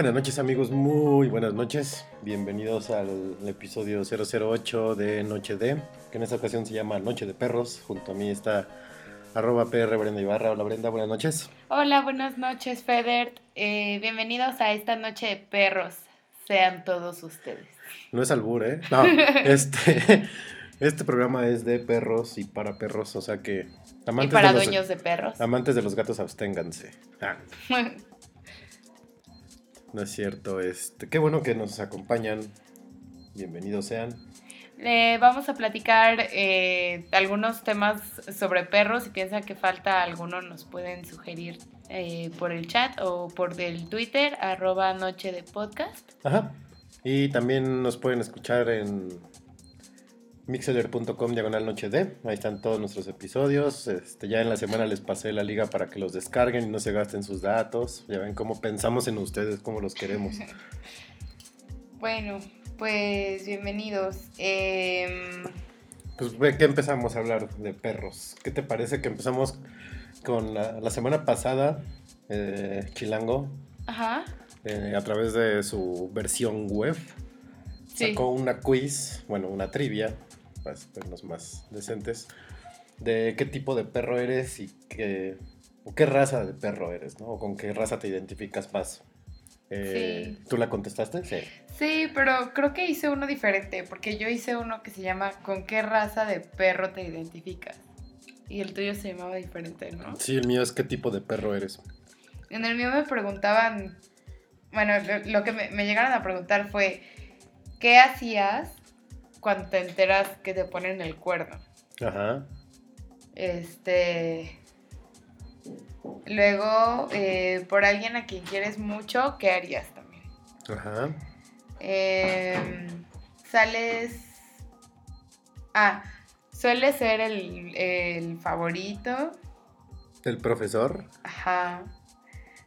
Buenas noches amigos, muy buenas noches. Bienvenidos al episodio 008 de Noche de, que en esta ocasión se llama Noche de Perros. Junto a mí está arroba PR Brenda Ibarra. Hola Brenda, buenas noches. Hola, buenas noches Feder. Eh, bienvenidos a esta Noche de Perros. Sean todos ustedes. No es albur, ¿eh? No, este, este programa es de perros y para perros, o sea que... y para dueños de perros. Amantes de los gatos, absténganse. Ah. No es cierto, este, qué bueno que nos acompañan. Bienvenidos sean. Le vamos a platicar eh, algunos temas sobre perros. Si piensan que falta alguno, nos pueden sugerir eh, por el chat o por el Twitter, arroba noche de podcast. Ajá. Y también nos pueden escuchar en mixeler.com diagonal noche de. Ahí están todos nuestros episodios. Este, ya en la semana les pasé la liga para que los descarguen y no se gasten sus datos. Ya ven cómo pensamos en ustedes, cómo los queremos. bueno, pues bienvenidos. Eh... Pues ¿qué empezamos a hablar de perros? ¿Qué te parece que empezamos con la, semana pasada, eh, Chilango? Ajá. Eh, a través de su versión web. Sacó una quiz, bueno, una trivia para vernos más decentes, de qué tipo de perro eres y qué, o qué raza de perro eres, ¿no? O con qué raza te identificas más. Eh, ¿Tú la contestaste? Sí. Sí, pero creo que hice uno diferente, porque yo hice uno que se llama ¿Con qué raza de perro te identificas? Y el tuyo se llamaba diferente, ¿no? Sí, el mío es ¿qué tipo de perro eres? En el mío me preguntaban, bueno, lo, que me, me llegaron a preguntar fue, ¿qué hacías cuando te enteras que te ponen el cuerno. Ajá. Este. Luego, eh, por alguien a quien quieres mucho, ¿qué harías también? Ajá. Em, sales. Ah, suele ser el, el favorito. ¿El profesor? Ajá.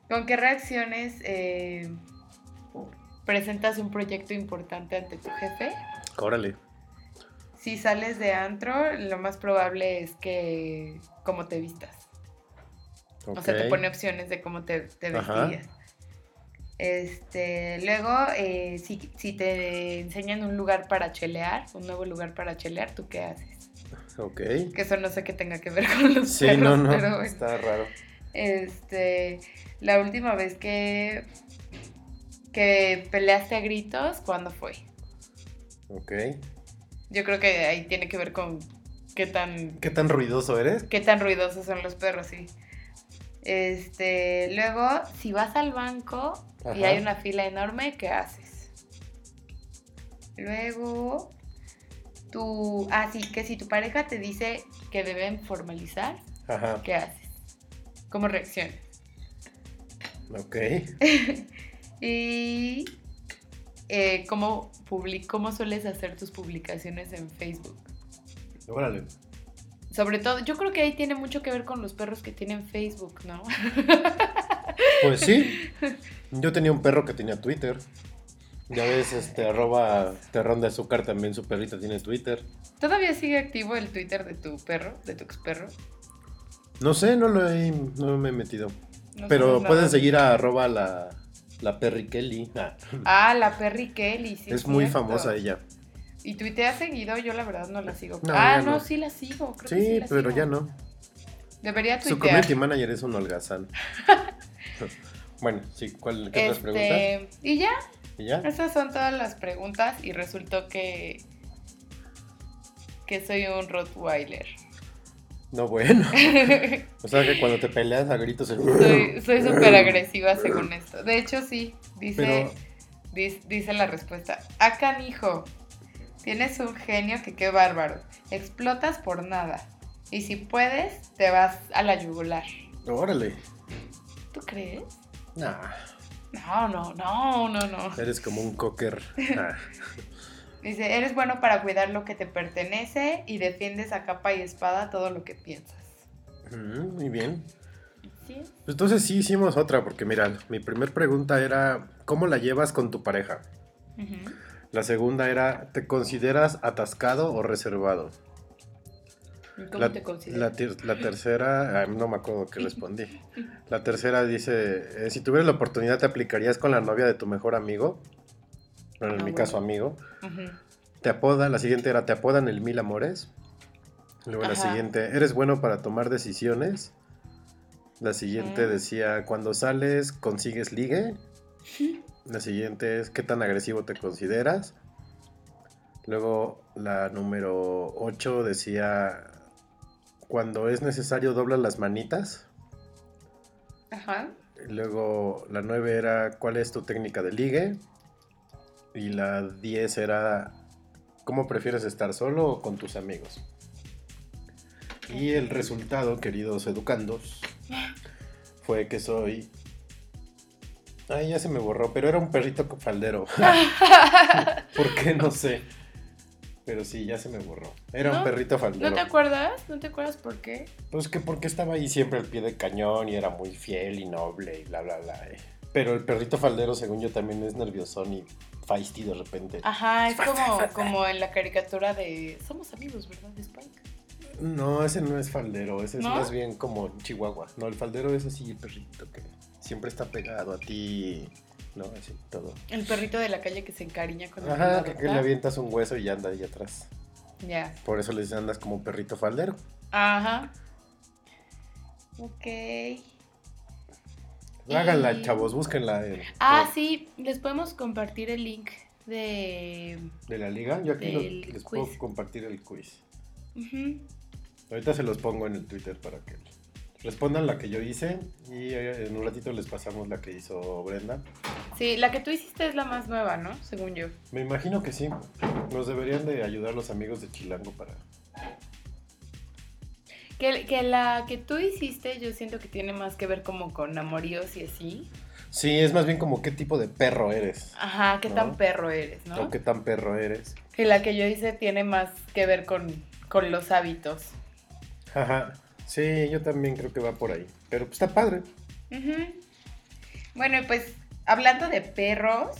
¿Con qué reacciones eh, presentas un proyecto importante ante tu jefe? Órale. Si sales de antro, lo más probable es que cómo te vistas. O sea, te pone opciones de cómo te, te vestías. Este, luego, eh, si, te enseñan un lugar para chelear, un nuevo lugar para chelear, ¿tú qué haces? Ok. Que eso no sé qué tenga que ver con los sí, no, no, pero está raro. Este, la última vez que, que peleaste a gritos, ¿cuándo fue? Ok. Yo creo que ahí tiene que ver con qué tan... ¿Qué tan ruidoso eres? Qué tan ruidosos son los perros, sí. Este, luego, si vas al banco y hay una fila enorme, ¿qué haces? Luego, tú, ah, sí, que si tu pareja te dice que deben formalizar, ¿qué haces? ¿Cómo reaccionas? Ok. y eh, ¿cómo, ¿cómo sueles hacer tus publicaciones en Facebook? Órale. Sobre todo, yo creo que ahí tiene mucho que ver con los perros que tienen Facebook, ¿no? Pues sí. Yo tenía un perro que tenía Twitter. Ya ves, este, arroba terrón de azúcar también su perrita tiene Twitter. ¿Todavía sigue activo el Twitter de tu perro, de tu ex perro? No sé, no lo he, no me he metido. Pero pueden seguir a arroba la, la Perry Kelly. Ah, ah la Perry Kelly, sí. Es muy famosa ella. ¿Y ha seguido? Yo la verdad no la sigo. ah, no. sí la sigo. Creo sí, sí pero ya no. Debería tuitear. Su community manager es un holgazán. bueno, sí, ¿cuál qué este, preguntas? ¿Y ya? ¿Y ya? Esas son todas las preguntas y resultó que que soy un Rottweiler. No, bueno. o sea que cuando te peleas a gritos... Soy súper agresiva según esto. De hecho, sí. Dice, dice, la respuesta. Acá, hijo. Tienes un genio que qué bárbaro. Explotas por nada. Y si puedes, te vas a la yugular. Órale. ¿Tú crees? Nah. No, no, no, no, no. Eres como un cocker. Dice, eres bueno para cuidar lo que te pertenece y defiendes a capa y espada todo lo que piensas. muy bien. ¿Sí? Pues entonces sí hicimos otra, porque mira, mi primer pregunta era, ¿cómo la llevas con tu pareja? La segunda era, ¿te consideras atascado o reservado? ¿Cómo la, te consideras? La, tercera, no me acuerdo qué respondí. La tercera dice, eh, si tuvieras la oportunidad, ¿te aplicarías con la novia de tu mejor amigo? Bueno, en Ah, mi bueno. caso, amigo. Te apodan, la siguiente era, ¿te apodan el mil amores? Luego la siguiente, ¿eres bueno para tomar decisiones? La siguiente Mm. decía, cuando sales, consigues ligue. La siguiente es, ¿qué tan agresivo te consideras? Luego la número 8 decía, cuando es necesario, doblas las manitas. Ajá. Luego la 9 era, ¿cuál es tu técnica de ligue? Y la 10 era, ¿cómo prefieres estar solo o con tus amigos? Y el resultado, queridos educandos, fue que soy... Ay, ya se me borró, pero era un perrito faldero. ¿Por qué? No sé. Pero sí, ya se me borró. Era un perrito faldero. ¿No te acuerdas? ¿No te acuerdas por qué? Pues que porque estaba ahí siempre al pie de cañón y era muy fiel y noble y bla, bla, bla. eh. Pero el perrito faldero, según yo, también es nerviosón y feisty de repente. Ajá, es como, como en la caricatura de Somos amigos, ¿verdad? De Spike. No, ese no es faldero, ese ¿No? es más bien como chihuahua. No, el faldero es así, el perrito que siempre está pegado a ti, ¿no? Así, todo. El perrito de la calle que se encariña con el Ajá, que, que le avientas un hueso y anda ahí atrás. Ya. Por eso les andas como un perrito faldero. Ajá. Ok. Háganla, Y- chavos, búsquenla en- Ah, sí, les podemos compartir el link de... de la liga. Yo aquí les quiz. puedo compartir el quiz. Ahorita se los pongo en el Twitter para que respondan la que yo hice y eh, en un ratito les pasamos la que hizo Brenda. Sí, la que tú hiciste es la más nueva, ¿no? Según yo. Me imagino que sí. Nos deberían de ayudar los amigos de Chilango para... Que, que la que tú hiciste yo siento que tiene más que ver como con amoríos y así. Sí, es más bien como qué tipo de perro eres. Ajá, qué ¿No? tan perro eres, ¿no? O qué tan perro eres. Que la que yo hice tiene más que ver con, con los hábitos. Ajá. Sí, yo también creo que va por ahí. Pero pues está padre. Ujú. Bueno, y pues hablando de perros,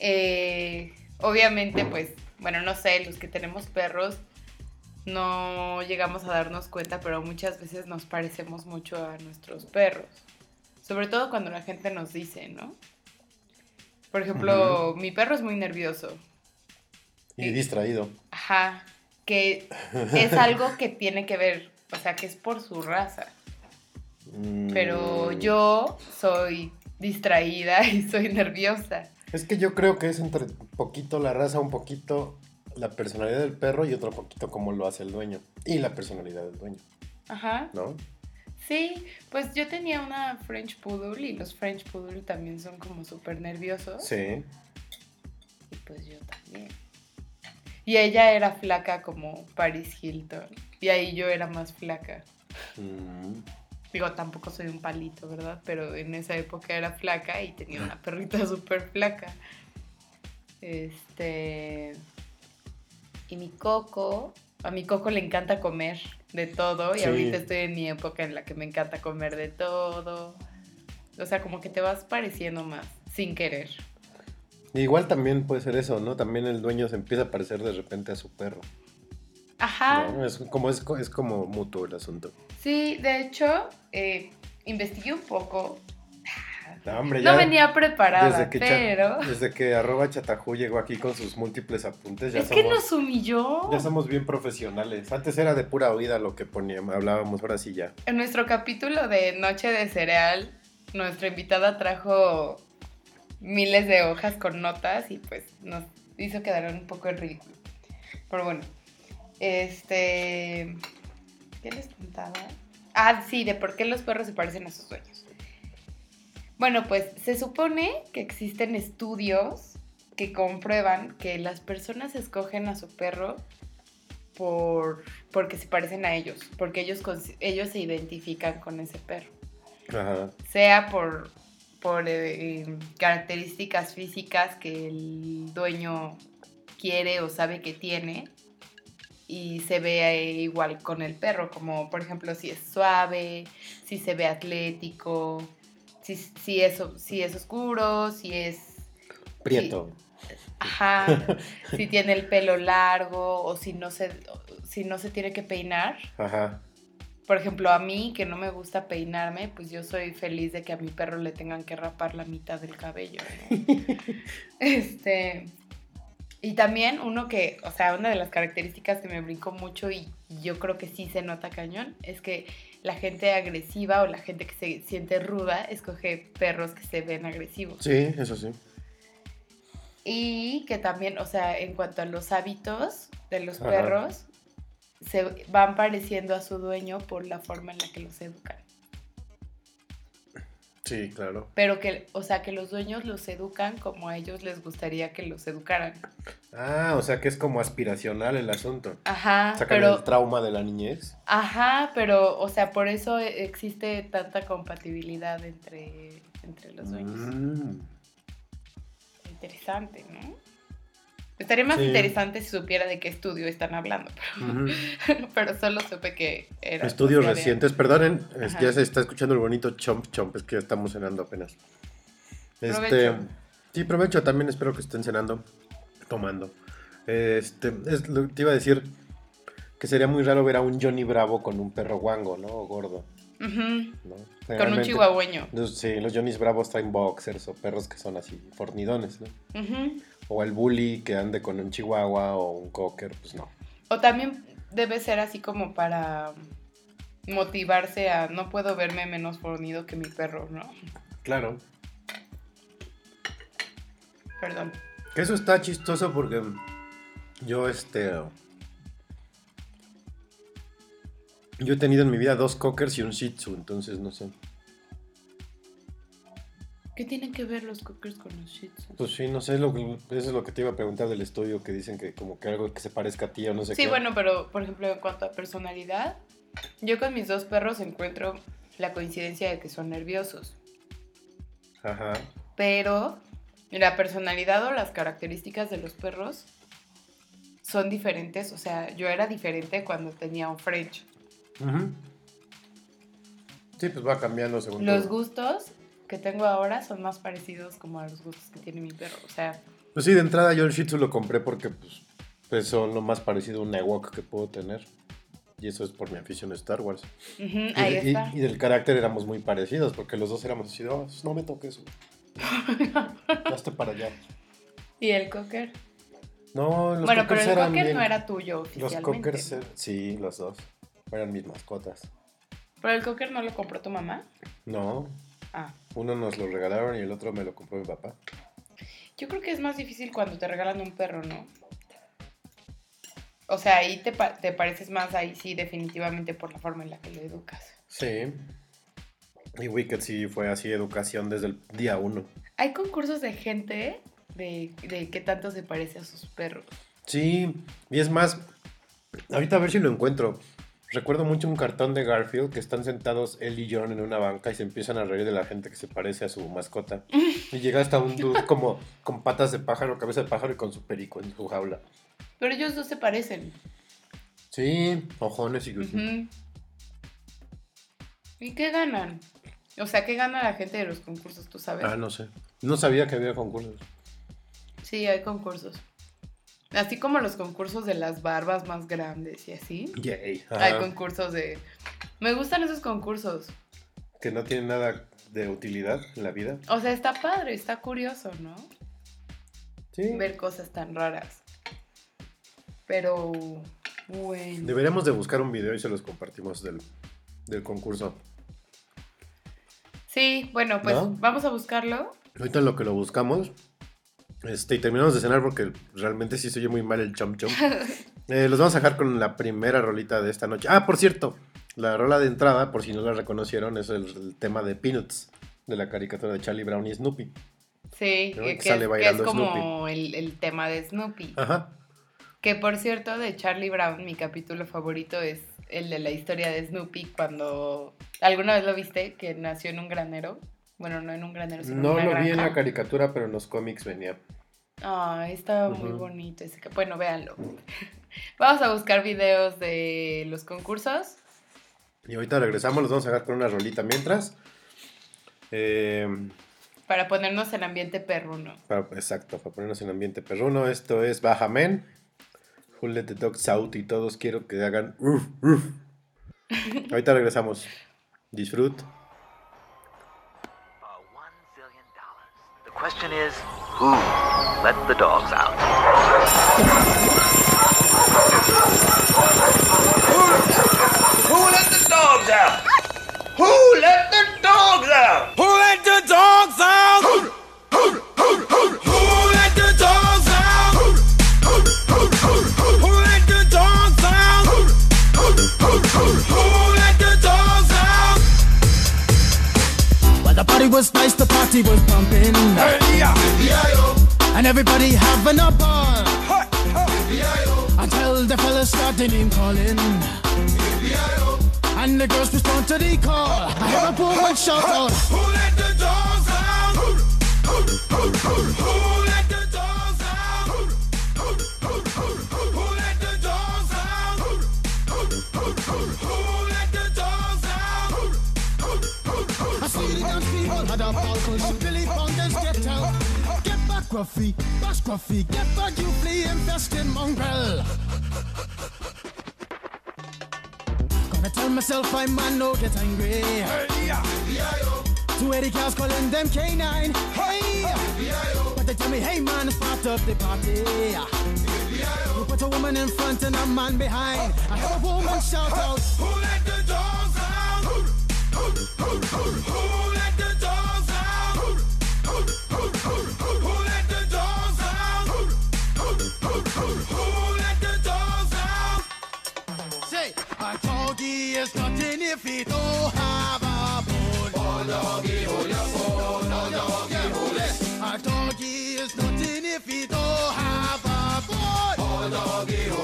eh, obviamente pues, bueno, no sé, los que tenemos perros no llegamos a darnos cuenta, pero muchas veces nos parecemos mucho a nuestros perros. Sobre todo cuando la gente nos dice, ¿no? Por ejemplo, mi perro es muy nervioso. Y Sí. distraído. Ajá. Que es algo que tiene que ver, o sea, que es por su raza. Pero Mm, yo soy distraída y soy nerviosa. Es que yo creo que es entre poquito la raza, un poquito la personalidad del perro y otro poquito cómo lo hace el dueño. Y la personalidad del dueño, Ajá. ¿no? Sí, pues yo tenía una French Poodle y los French Poodle también son como súper nerviosos. Sí. Y pues yo también. Y ella era flaca como Paris Hilton. Y ahí yo era más flaca. Mm. Digo, tampoco soy un palito, ¿verdad? Pero en esa época era flaca y tenía una perrita súper flaca. Este. Y mi coco. A mi coco le encanta comer de todo. Y Sí. ahorita estoy en mi época en la que me encanta comer de todo. O sea, como que te vas pareciendo más, sin querer. Igual también puede ser eso, ¿no? También el dueño se empieza a parecer de repente a su perro. Ajá. ¿no? Es como, es, es como mutuo el asunto. Sí, de hecho, eh, investigué un poco. No, hombre, No ya venía preparada, desde que, Cha- pero. desde que arroba chatajú llegó aquí con sus múltiples apuntes, ya Es que somos, nos humilló. ya somos bien profesionales. Antes era de pura oída lo que poníamos, hablábamos, ahora sí ya. En nuestro capítulo de Noche de Cereal, nuestra invitada trajo miles de hojas con notas y pues nos hizo quedar un poco en ridículo. Pero bueno, este... ¿Qué les contaba? Ah, sí, de por qué los perros se parecen a sus dueños. Bueno, pues se supone que existen estudios que comprueban que las personas escogen a su perro por, porque se parecen a ellos, porque ellos, ellos se identifican con ese perro, Ajá. sea por, por eh, características físicas que el dueño quiere o sabe que tiene y se ve eh, igual con el perro, como por ejemplo si es suave, si se ve atlético, si, si, es, si es oscuro, si es... Prieto. Ajá. si tiene el pelo largo o si no se, si no se tiene que peinar. Ajá. Por ejemplo, a mí que no me gusta peinarme, pues yo soy feliz de que a mi perro le tengan que rapar la mitad del cabello. este. Y también uno que, o sea, una de las características que me brincó mucho y yo creo que sí se nota cañón, es que la gente agresiva o la gente que se siente ruda escoge perros que se ven agresivos. Sí, eso sí. Y que también, o sea, en cuanto a los hábitos de los perros, se van pareciendo a su dueño por la forma en la que los educan. Sí, claro. Pero que, o sea, que los dueños los educan como a ellos les gustaría que los educaran. Ah, o sea que es como aspiracional el asunto. Ajá. Sacan pero, el trauma de la niñez. Ajá, pero, o sea, por eso existe tanta compatibilidad entre, entre los dueños. Mm. Interesante, ¿no? Estaría más interesante si supiera de qué estudio están hablando, pero, solo supe que era... Estudios recientes, perdonen, ya se está escuchando el bonito chomp chomp, es que ya estamos cenando apenas. Este, sí, provecho, también espero que estén cenando, tomando. Este, es lo te iba a decir, que sería muy raro ver a un Johnny Bravo con un perro guango, ¿no? O gordo. Con un chihuahueño. sí, los Johnny's Bravos traen boxers o perros que son así, fornidones, ¿no? O el bully que ande con un chihuahua o un cocker, pues no. O también debe ser así como para motivarse a no puedo verme menos fornido que mi perro, ¿no? Claro. Perdón. Que eso está chistoso porque yo este yo he tenido en mi vida dos cockers y un shih tzu, entonces no sé. ¿Qué tienen que ver los cockers con los shih Pues sí, no sé, lo eso es lo que te iba a preguntar del estudio, que dicen que como que algo que se parezca a ti o no sé qué. Sí, bueno, pero por ejemplo, en cuanto a personalidad, yo con mis dos perros encuentro la coincidencia de que son nerviosos. Ajá. Pero la personalidad o las características de los perros son diferentes. O sea, yo era diferente cuando tenía un French. Ajá. Sí, pues va cambiando según Los gustos que tengo ahora son más parecidos como a los gustos que tiene mi perro. O sea. Pues sí, de entrada yo el Shih Tzu lo compré porque pues, pues son lo más parecido a un Ewok que puedo tener. Y eso es por mi afición a Star Wars. ahí y, está. Y, del carácter éramos muy parecidos porque los dos éramos así, oh, no me toques. Hazte para allá. ¿Y el cocker? No, los bueno, pero el cocker no era tuyo oficialmente. Los cockers, sí, los dos. Eran mis mascotas. ¿Pero el cocker no lo compró tu mamá? No. Ah. Uno nos lo regalaron y el otro me lo compró mi papá. Yo creo que es más difícil cuando te regalan un perro, ¿no? O sea, ahí te, te pareces más ahí, sí, definitivamente por la forma en la que lo educas. Sí. Y Wicked sí fue así, educación desde el día uno. Hay concursos de gente de, de qué tanto se parece a sus perros. Sí, y es más, ahorita a ver si lo encuentro. Recuerdo mucho un cartón de Garfield que están sentados él y John en una banca y se empiezan a reír de la gente que se parece a su mascota. Y llega hasta un dude como con patas de pájaro, cabeza de pájaro y con su perico en su jaula. Pero ellos dos se parecen. Sí, ojones y... ¿Y qué ganan? O sea, ¿qué gana la gente de los concursos, tú sabes? Ah, no sé. No sabía que había concursos. Sí, hay concursos. Así como los concursos de las barbas más grandes y así. Yay. Hay concursos de... Me gustan esos concursos. Que no tienen nada de utilidad en la vida. O sea, está padre, está curioso, ¿no? Sí. Ver cosas tan raras. Pero, bueno. Deberíamos de buscar un video y se los compartimos del, del concurso. Sí, bueno, pues vamos a buscarlo. Ahorita lo que lo buscamos, este, y terminamos de cenar porque realmente sí se oye muy mal el chom chom. Eh, los vamos a dejar con la primera rolita de esta noche. Ah, por cierto, la rola de entrada, por si no la reconocieron, es el, tema de Peanuts, de la caricatura de Charlie Brown y Snoopy. Sí, que, es, como el, tema de Snoopy. Ajá. Que por cierto, de Charlie Brown, mi capítulo favorito es el de la historia de Snoopy cuando... ¿Alguna vez lo viste? Que nació en un granero. Bueno, no en un granero, sino No en una lo vi en la caricatura, pero en los cómics venía. Ah, estaba muy bonito ese. Bueno, véanlo. Vamos a buscar videos de los concursos. Y ahorita regresamos, los vamos a dejar con una rolita mientras. Eh, Para ponernos en ambiente perruno. exacto, para ponernos en ambiente perruno. Esto es Baja Men. Who let the dogs out y todos quiero que hagan. Ahorita regresamos. Disfrut. Question is, who let the dogs out? Who let the dogs out? Who let the dogs out? Who party was nice, the party was pumping. Hey, yeah. And everybody having a ball. Hey, hey. Until the fellas started name calling. And the girls respond to the call. I hear a woman shout out. Who let the dogs out? Who let the dogs Get back, Gruffy, bash Gruffy, get back, you flea infested mongrel. I tell myself I'm man, no get angry. Hey, yeah. Two eighty cows calling them canine. Hey, but they tell me, hey man, part of the party. You put a woman in front and a man behind. I hear a woman shout out, Who let the dogs out? Is nothing if he don't oh, have a bone. Oh, doggy, hold your phone. Oh, doggy, hold it. A doggy is nothing if he don't oh, have a bone. Oh, doggy, hold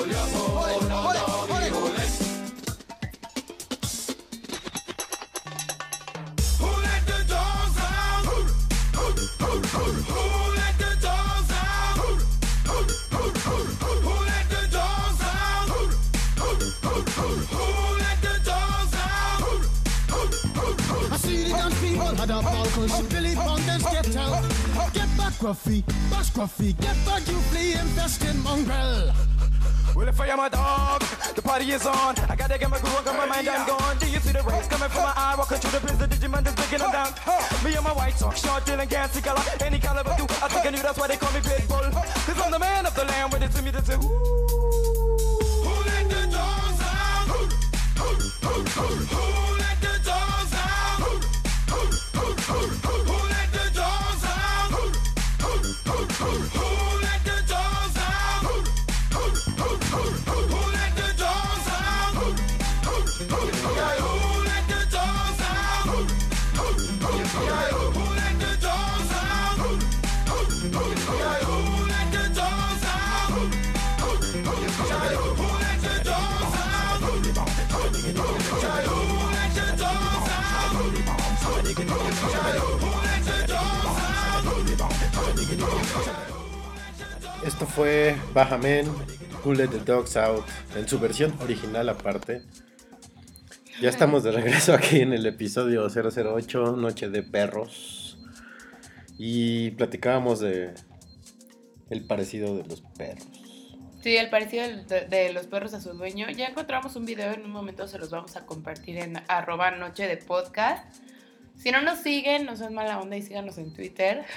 Get back, Gruffy, bash Gruffy, get back, you flea infested mongrel. Well, if I am a dog, the party is on. I gotta get my groove on, got my mind, I'm gone. Do you see the rays coming from my eye? Walking through the prison, Digimon is breaking them down. Me and my white talk, short, dealing, gassy color. Any caliber, do I think I knew that's why they call me Pitbull. Cause I'm the man of the land, it to me to say. Who let the dogs out? Who let the dogs out? Who let the ho, ho. Esto fue Bajamen, Who Let the Dogs Out, en su versión original aparte. Ya estamos de regreso aquí en el episodio 008, Noche de Perros. Y platicábamos de el parecido de los perros. Sí, el parecido de, de los perros a su dueño. Ya encontramos un video, en un momento se los vamos a compartir en arroba noche de podcast. Si no nos siguen, no sean mala onda y síganos en Twitter.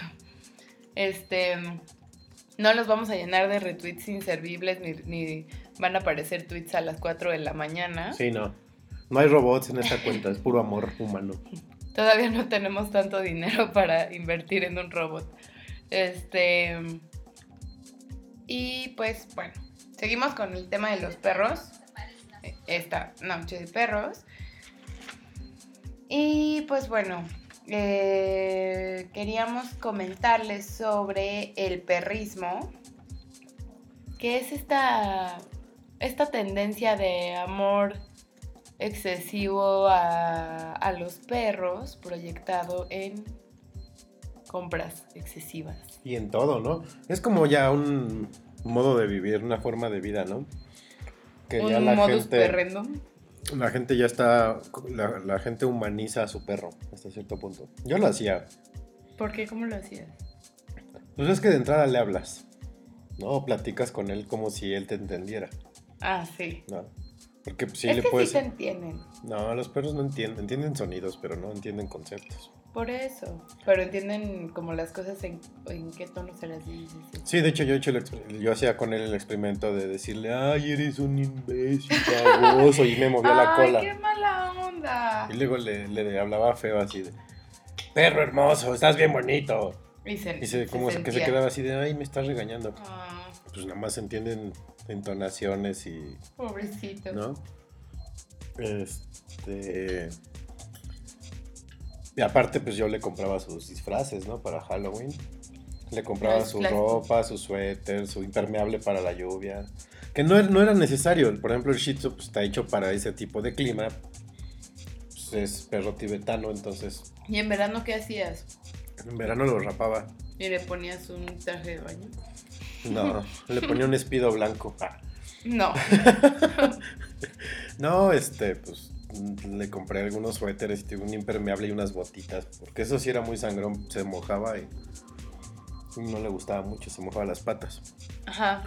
Este, no los vamos a llenar de retweets inservibles ni, ni van a aparecer tweets a las 4 de la mañana. Sí, no. No hay robots en esta cuenta, es puro amor humano. Todavía no tenemos tanto dinero para invertir en un robot. Este. Y pues bueno, seguimos con el tema de los perros. Esta noche de perros. Y pues bueno, eh, queríamos comentarles sobre el perrismo, que es esta, esta tendencia de amor excesivo a, a los perros proyectado en compras excesivas. Y en todo, ¿no? Es como ya un modo de vivir, una forma de vida, ¿no? Que Un ya la modus gente, perrendum. La gente ya está, la, la gente humaniza a su perro hasta cierto punto. Yo lo hacía ¿Por qué? ¿Cómo lo hacías? Pues es que de entrada le hablas, ¿no? Platicas con él como si él te entendiera, Ah, sí. ¿no? Porque sí es le que puedes... sí te entienden. No, los perros no entienden, entienden sonidos, pero no entienden conceptos. Por eso. Pero entienden como las cosas en, en qué tono se las dices. Sí, de hecho yo, he hecho el yo hacía con él el experimento de decirle, ay, eres un imbécil, baboso, y me movía la Ay, cola. qué mala onda. Y luego le, le hablaba feo así de, perro hermoso, estás bien bonito. Y se, Y se, como que se quedaba así de, ay, me estás regañando. Ah, Pues nada más entienden entonaciones y, pobrecito. ¿no? Este... Y aparte, pues yo le compraba sus disfraces, ¿no? Para Halloween. Le compraba su ropa, su suéter, su impermeable para la lluvia. Que no, era- no era necesario. Por ejemplo, el Shih Tzu pues, está hecho para ese tipo de clima. Pues, es perro tibetano, entonces ¿Y en verano qué hacías? en verano lo rapaba. ¿Y le ponías un traje de baño? No, le ponía un espido blanco. Ah. No. No, este, pues le compré algunos suéteres y un impermeable y unas botitas. Porque eso sí era muy sangrón, se mojaba y no le gustaba mucho, se mojaba las patas. Ajá.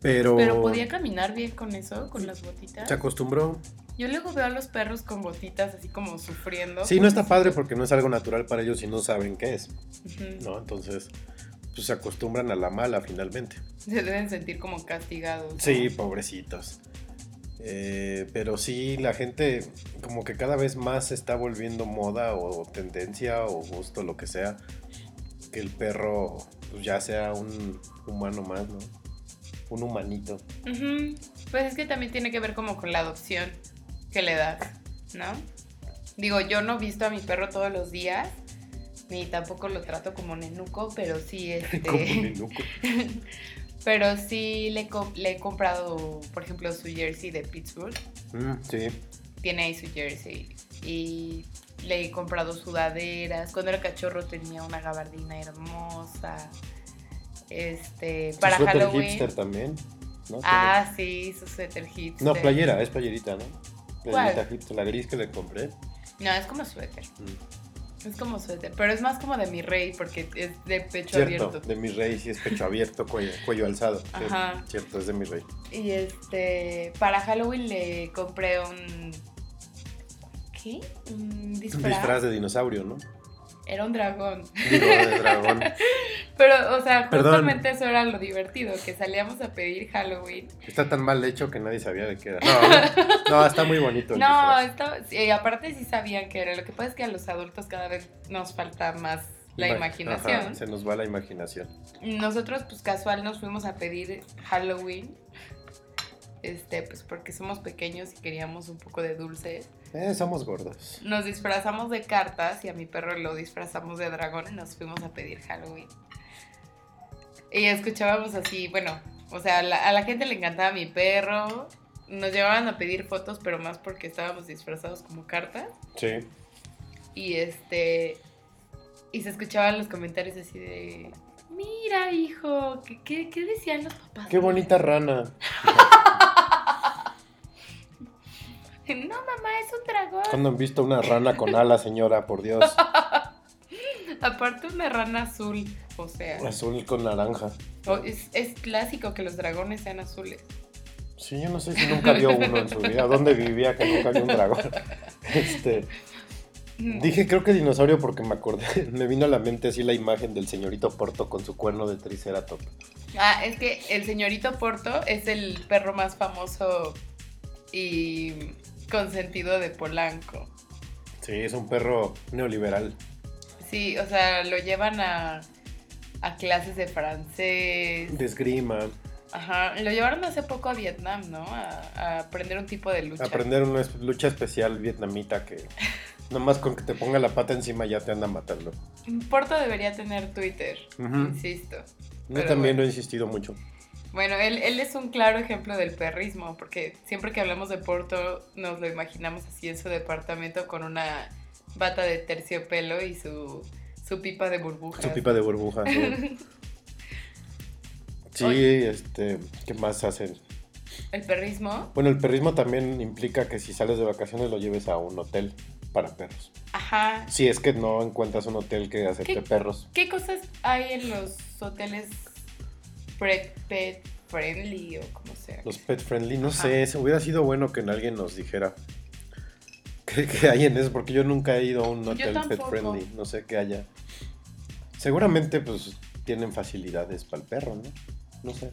Pero, Pero podía caminar bien con eso, con las botitas. se acostumbró. Yo luego veo a los perros con botitas así como sufriendo. Sí, no está padre porque no es algo natural para ellos y no saben qué es. ¿no? Entonces, pues se acostumbran a la mala finalmente. Se deben sentir como castigados. ¿no? Sí, pobrecitos. Eh, pero sí, la gente como que cada vez más se está volviendo moda o tendencia o gusto, lo que sea, que el perro pues, ya sea un humano más, ¿no? Un humanito. Pues es que también tiene que ver como con la adopción que le das, ¿no? Digo, yo no he visto a mi perro todos los días, ni tampoco lo trato como nenuco, pero sí, Como este, nenuco. pero sí le, le he comprado, por ejemplo, su jersey de Pittsburgh, Mm, sí. tiene ahí su jersey, y le he comprado sudaderas, cuando era cachorro tenía una gabardina hermosa, este, Su para suéter Halloween. hipster también, ¿no? Ah, sí, su suéter hipster. No, playera, es playerita, ¿no? Playerita ¿Cuál? hipster, la gris que le compré. No, es como suéter. Mm. Es como suéter, pero es más como de mi rey porque es de pecho Cierto, abierto. de mi rey sí es pecho abierto, cuello, cuello alzado. Ajá. Cierto, es de mi rey. Y este, para Halloween le compré un ¿qué? Un Un disfraz. disfraz de dinosaurio, ¿no? Era un dragón. Digo, de dragón. Pero, o sea, Perdón. justamente eso era lo divertido, que salíamos a pedir Halloween. Está tan mal hecho que nadie sabía de qué era. No, no, está muy bonito el No, estaba, sí, aparte sí sabían que era. Lo que pasa es que a los adultos cada vez nos falta más la Ima- imaginación. Ajá, se nos va la imaginación. Nosotros, pues casual, nos fuimos a pedir Halloween. Este, pues porque somos pequeños y queríamos un poco de dulce. Eh, somos gordos. Nos disfrazamos de cartas y a mi perro lo disfrazamos de dragón y nos fuimos a pedir Halloween. Y escuchábamos así, bueno, o sea, a la, a la gente le encantaba mi perro. Nos llevaban a pedir fotos, pero más porque estábamos disfrazados como cartas. Sí. Y este. Y se escuchaban los comentarios así de. Mira, hijo, ¿qué, qué, qué decían los papás? Qué bonita rana. No, mamá, es un dragón. ¿Cuándo han visto una rana con alas, señora? Por Dios. Aparte, una rana azul. O sea, Azul con naranja. es clásico que los dragones sean azules. Sí, yo no sé si nunca vio uno en su vida. ¿Dónde vivía que nunca vio un dragón? Este. Dije creo que dinosaurio porque me acordé, me vino a la mente así la imagen del señorito Porto con su cuerno de triceratops. Ah, es que el señorito Porto es el perro más famoso y consentido de Polanco. Sí, es un perro neoliberal. Sí, o sea, lo llevan a, a clases de francés. De esgrima, Ajá, lo llevaron hace poco a Vietnam, ¿no? A, a aprender un tipo de lucha. aprender una lucha especial vietnamita que nomás con que te ponga la pata encima ya te anda matando. Porto debería tener Twitter, insisto. Yo también bueno. lo he insistido mucho. Bueno, él, él es un claro ejemplo del perrismo, porque siempre que hablamos de Porto nos lo imaginamos así en su departamento con una bata de terciopelo y su, su pipa de burbujas. Su pipa de burbuja. Sí, Sí, Oye. este, ¿qué más hacen? El perrismo, Bueno, el perrismo también implica que si sales de vacaciones lo lleves a un hotel para perros. ajá, Ajá. Si es que no encuentras un hotel que acepte ¿Qué- perros. ¿Qué cosas hay en los hoteles pre- pet friendly o como sea? Los pet friendly, no Ajá. sé, hubiera sido bueno que alguien nos dijera qué, qué hay en eso, porque yo nunca he ido a un hotel pet friendly, no sé qué haya. Seguramente pues tienen facilidades para el perro, ¿no? No sé.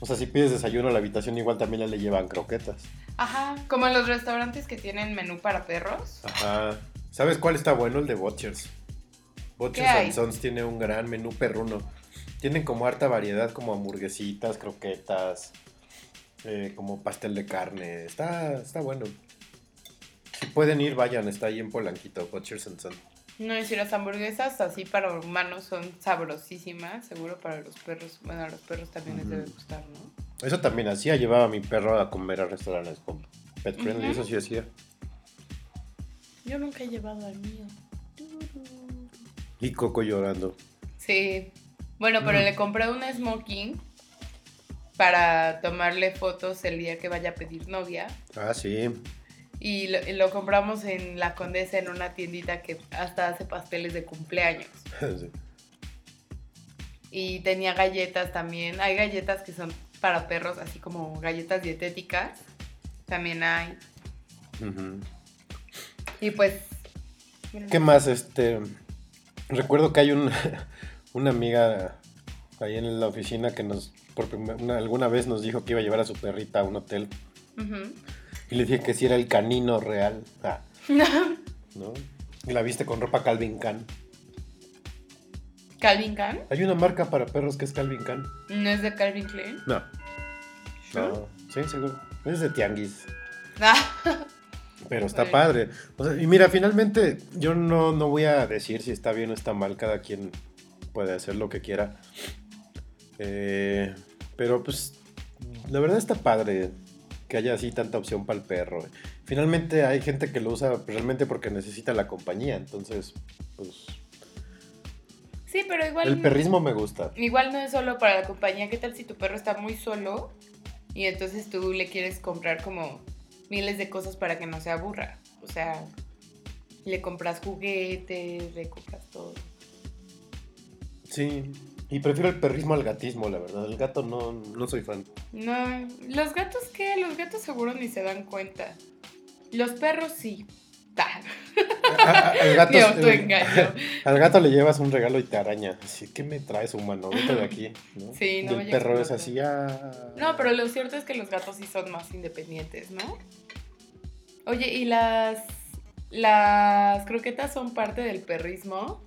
O sea, si pides desayuno a la habitación igual también le llevan croquetas. Ajá, como en los restaurantes que tienen menú para perros. Ajá. ¿Sabes cuál está bueno? El de Butchers. Butchers and Sons tiene un gran menú perruno. Tienen como harta variedad, como hamburguesitas, croquetas, eh, como pastel de carne. Está, está bueno. Si pueden ir, vayan. Está ahí en Polanquito, Butchers and Sons. No, y si las hamburguesas así para humanos son sabrosísimas, seguro para los perros, bueno, a los perros también les debe gustar, ¿no? Eso también hacía. Llevaba a mi perro a comer a restaurantes con pet friendly. Eso sí hacía. Yo nunca he llevado al mío. Y Coco llorando. Sí. Bueno, pero Mm. le compré un smoking para tomarle fotos el día que vaya a pedir novia. Ah, sí. Y lo, y lo compramos en La Condesa en una tiendita que hasta hace pasteles de cumpleaños. Sí. Y tenía galletas también. Hay galletas que son para perros, así como galletas dietéticas. También hay. Ujú. Y pues. ¿Qué más? Este. Recuerdo que hay un, una amiga ahí en la oficina que nos. Por primer- una- alguna vez nos dijo que iba a llevar a su perrita a un hotel. Y le dije que si era el canino real. Ah, ¿no? Y la viste con ropa Calvin Klein. Calvin Klein. Hay una marca para perros que es Calvin Klein. No es de Calvin Klein. No. No. Sí, seguro. Es de Tianguis. Ah, Pero está padre. O sea, y mira, finalmente yo no, no voy a decir si está bien o está mal. Cada quien puede hacer lo que quiera. Eh, pero pues la verdad está padre que haya así tanta opción para el perro. Finalmente hay gente que lo usa realmente porque necesita la compañía. Entonces, pues sí, pero igual. el perrismo me gusta. Igual no es solo para la compañía. ¿Qué tal si tu perro está muy solo? Y entonces tú le quieres comprar como miles de cosas para que no se aburra. O sea, le compras juguetes, le compras todo. Sí. Y prefiero el perrismo al gatismo, la verdad. El gato no, no soy fan. No, los gatos qué? Los gatos seguro ni se dan cuenta. Los perros sí. Ah, A- a- al, gato, al gato le llevas un regalo y te araña. Así, ¿qué me traes, humano? Vete de aquí. ¿no? Sí, no Y el perro es así, ah. No, pero lo cierto es que los gatos sí son más independientes, ¿no? Oye, ¿y las las croquetas son parte del perrismo?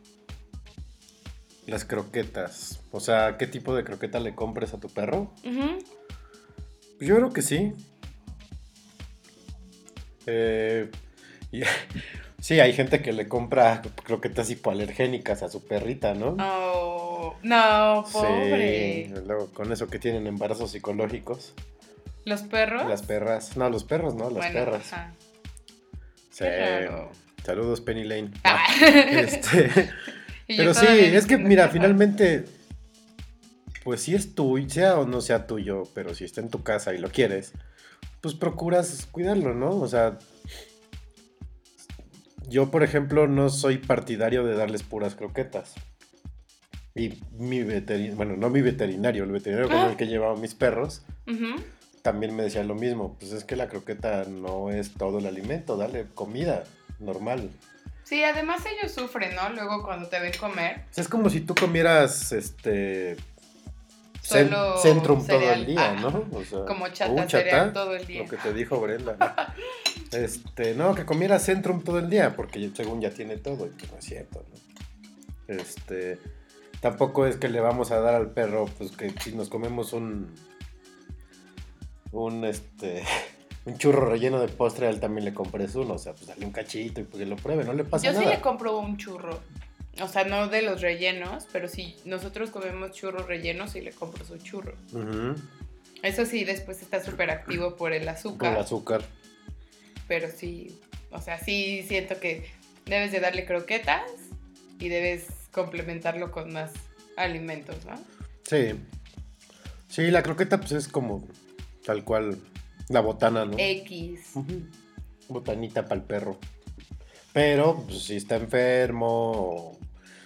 Las croquetas. O sea, ¿qué tipo de croqueta le compres a tu perro? Ujú. Yo creo que sí. Eh, y- sí, hay gente que le compra croquetas hipoalergénicas a su perrita, ¿no? Oh, no, pobre. Sí, luego con eso que tienen embarazos psicológicos. ¿Los perros? Las perras. No, los perros, ¿no? Las bueno, perras. ajá. Sí. Saludos, Penny Lane. Ah. Este, Y yo pero sí, es que mira, finalmente, pues si es tuyo, sea o no sea tuyo, pero si está en tu casa y lo quieres, pues procuras cuidarlo, ¿no? O sea, yo por ejemplo no soy partidario de darles puras croquetas. Y mi veterinario, bueno, no mi veterinario, el veterinario con Ah. el que llevaba mis perros, también me decía lo mismo, pues es que la croqueta no es todo el alimento, dale comida normal. Sí, además ellos sufren, ¿no? Luego cuando te ven comer. Es como si tú comieras este Solo Centrum todo el día, Ah, ¿no? O sea, Como chata, un cereal todo el día. Lo que te dijo Brenda. ¿no? Este, no, que comiera Centrum todo el día, porque según ya tiene todo, y pues no es cierto, ¿no? Este, tampoco es que le vamos a dar al perro, pues que si nos comemos un, un, este, un churro relleno de postre, a él también le compres uno, o sea, pues dale un cachito y pues que lo pruebe, no le pasa Yo sí nada. le compro un churro. O sea, no de los rellenos, pero si nosotros comemos churros rellenos, sí le compro su churro. Eso sí, después está súper activo por el azúcar. el azúcar. Pero sí, o sea, sí siento que debes de darle croquetas y debes complementarlo con más alimentos, ¿no? Sí. Sí, la croqueta pues es como tal cual la botana, ¿no? X. Botanita para el perro. Pero pues, si está enfermo,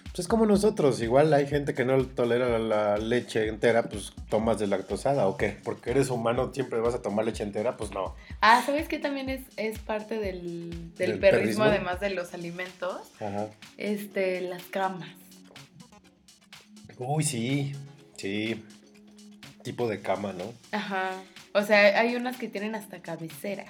pues es como nosotros. Igual hay gente que no tolera la leche entera, pues tomas de lactosada o qué. Porque eres humano, siempre vas a tomar leche entera, pues no. Ah, ¿sabes qué también es, es parte del, del, perrismo, además de los alimentos? Ajá. Este, las camas. Uy, sí, sí. Tipo de cama, ¿no? Ajá. O sea, hay unas que tienen hasta cabecera.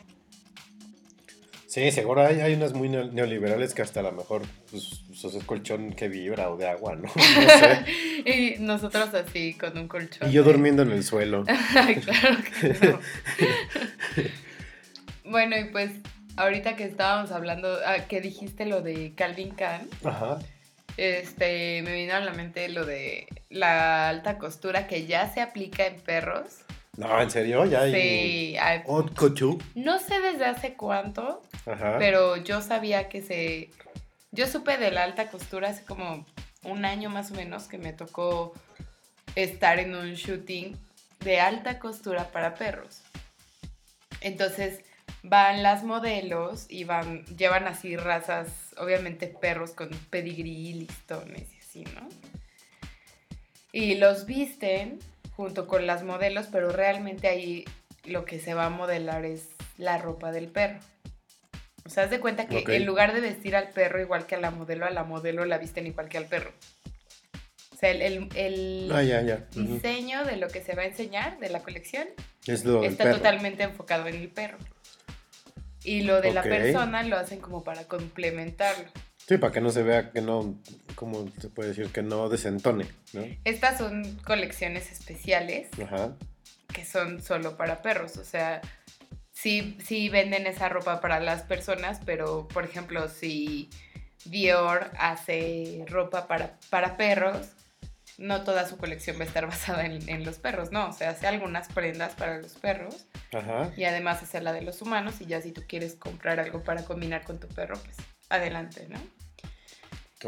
Sí, seguro hay, hay unas muy neoliberales que hasta a lo mejor pues, pues, es colchón que vibra o de agua, ¿no? no sé. y nosotros así con un colchón. Y yo durmiendo en el suelo. claro que no. bueno, y pues ahorita que estábamos hablando, ah, que dijiste lo de Calvin Kahn. Ajá. Este, me vino a la mente lo de la alta costura que ya se aplica en perros. No, ¿en serio? ¿Ya hay sí, hay... No sé desde hace cuánto, pero yo sabía que se... Yo supe de la alta costura hace como un año más o menos que me tocó estar en un shooting de alta costura para perros. Entonces van las modelos y van, llevan así razas, obviamente perros con pedigrí, listones y así, ¿no? Y los visten junto con las modelos, pero realmente ahí lo que se va a modelar es la ropa del perro. O sea, haz de cuenta que en lugar de vestir al perro igual que a la modelo, a la modelo la visten igual que al perro. O sea, el, el, ah, diseño de lo que se va a enseñar de la colección está totalmente enfocado en el perro. Y lo de la persona lo hacen como para complementarlo. Sí, para que no se vea que no, ¿cómo se puede decir? Que no desentone, ¿no? Estas son colecciones especiales que son solo para perros, o sea, sí, sí venden esa ropa para las personas, pero por ejemplo, si Dior hace ropa para, para perros, no toda su colección va a estar basada en, los perros, ¿no? O sea, hace algunas prendas para los perros y además hace la de los humanos y ya si tú quieres comprar algo para combinar con tu perro, pues adelante, ¿no?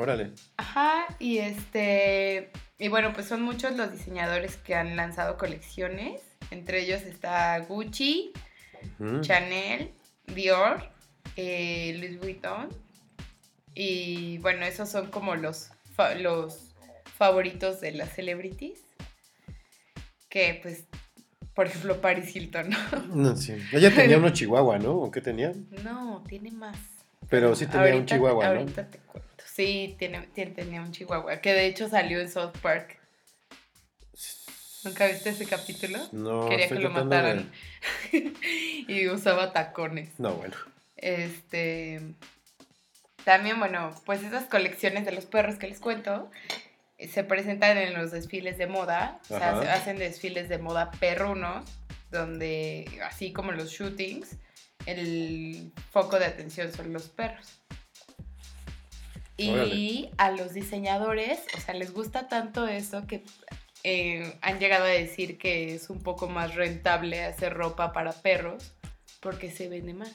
Órale. Ajá, y este, y bueno, pues son muchos los diseñadores que han lanzado colecciones, entre ellos está Gucci, Chanel, Dior, eh, Louis Vuitton, y bueno, esos son como los, los favoritos de las celebrities, que pues, por ejemplo, Paris Hilton, ¿no? No, sí. Ella tenía uno chihuahua, ¿no? ¿O qué tenía? No, tiene más. Pero sí tenía un chihuahua, ¿no? Ahorita te cuento. Sí, tiene, tenía un chihuahua, que de hecho salió en South Park. ¿Nunca viste ese capítulo? No. Quería que lo mataran. y usaba tacones. No, bueno. Este. También, bueno, pues esas colecciones de los perros que les cuento eh, se presentan en los desfiles de moda. O sea, se hacen desfiles de moda perrunos, donde, así como los shootings, el foco de atención son los perros. Y a los diseñadores, o sea, les gusta tanto eso que eh, han llegado a decir que es un poco más rentable hacer ropa para perros porque se vende más.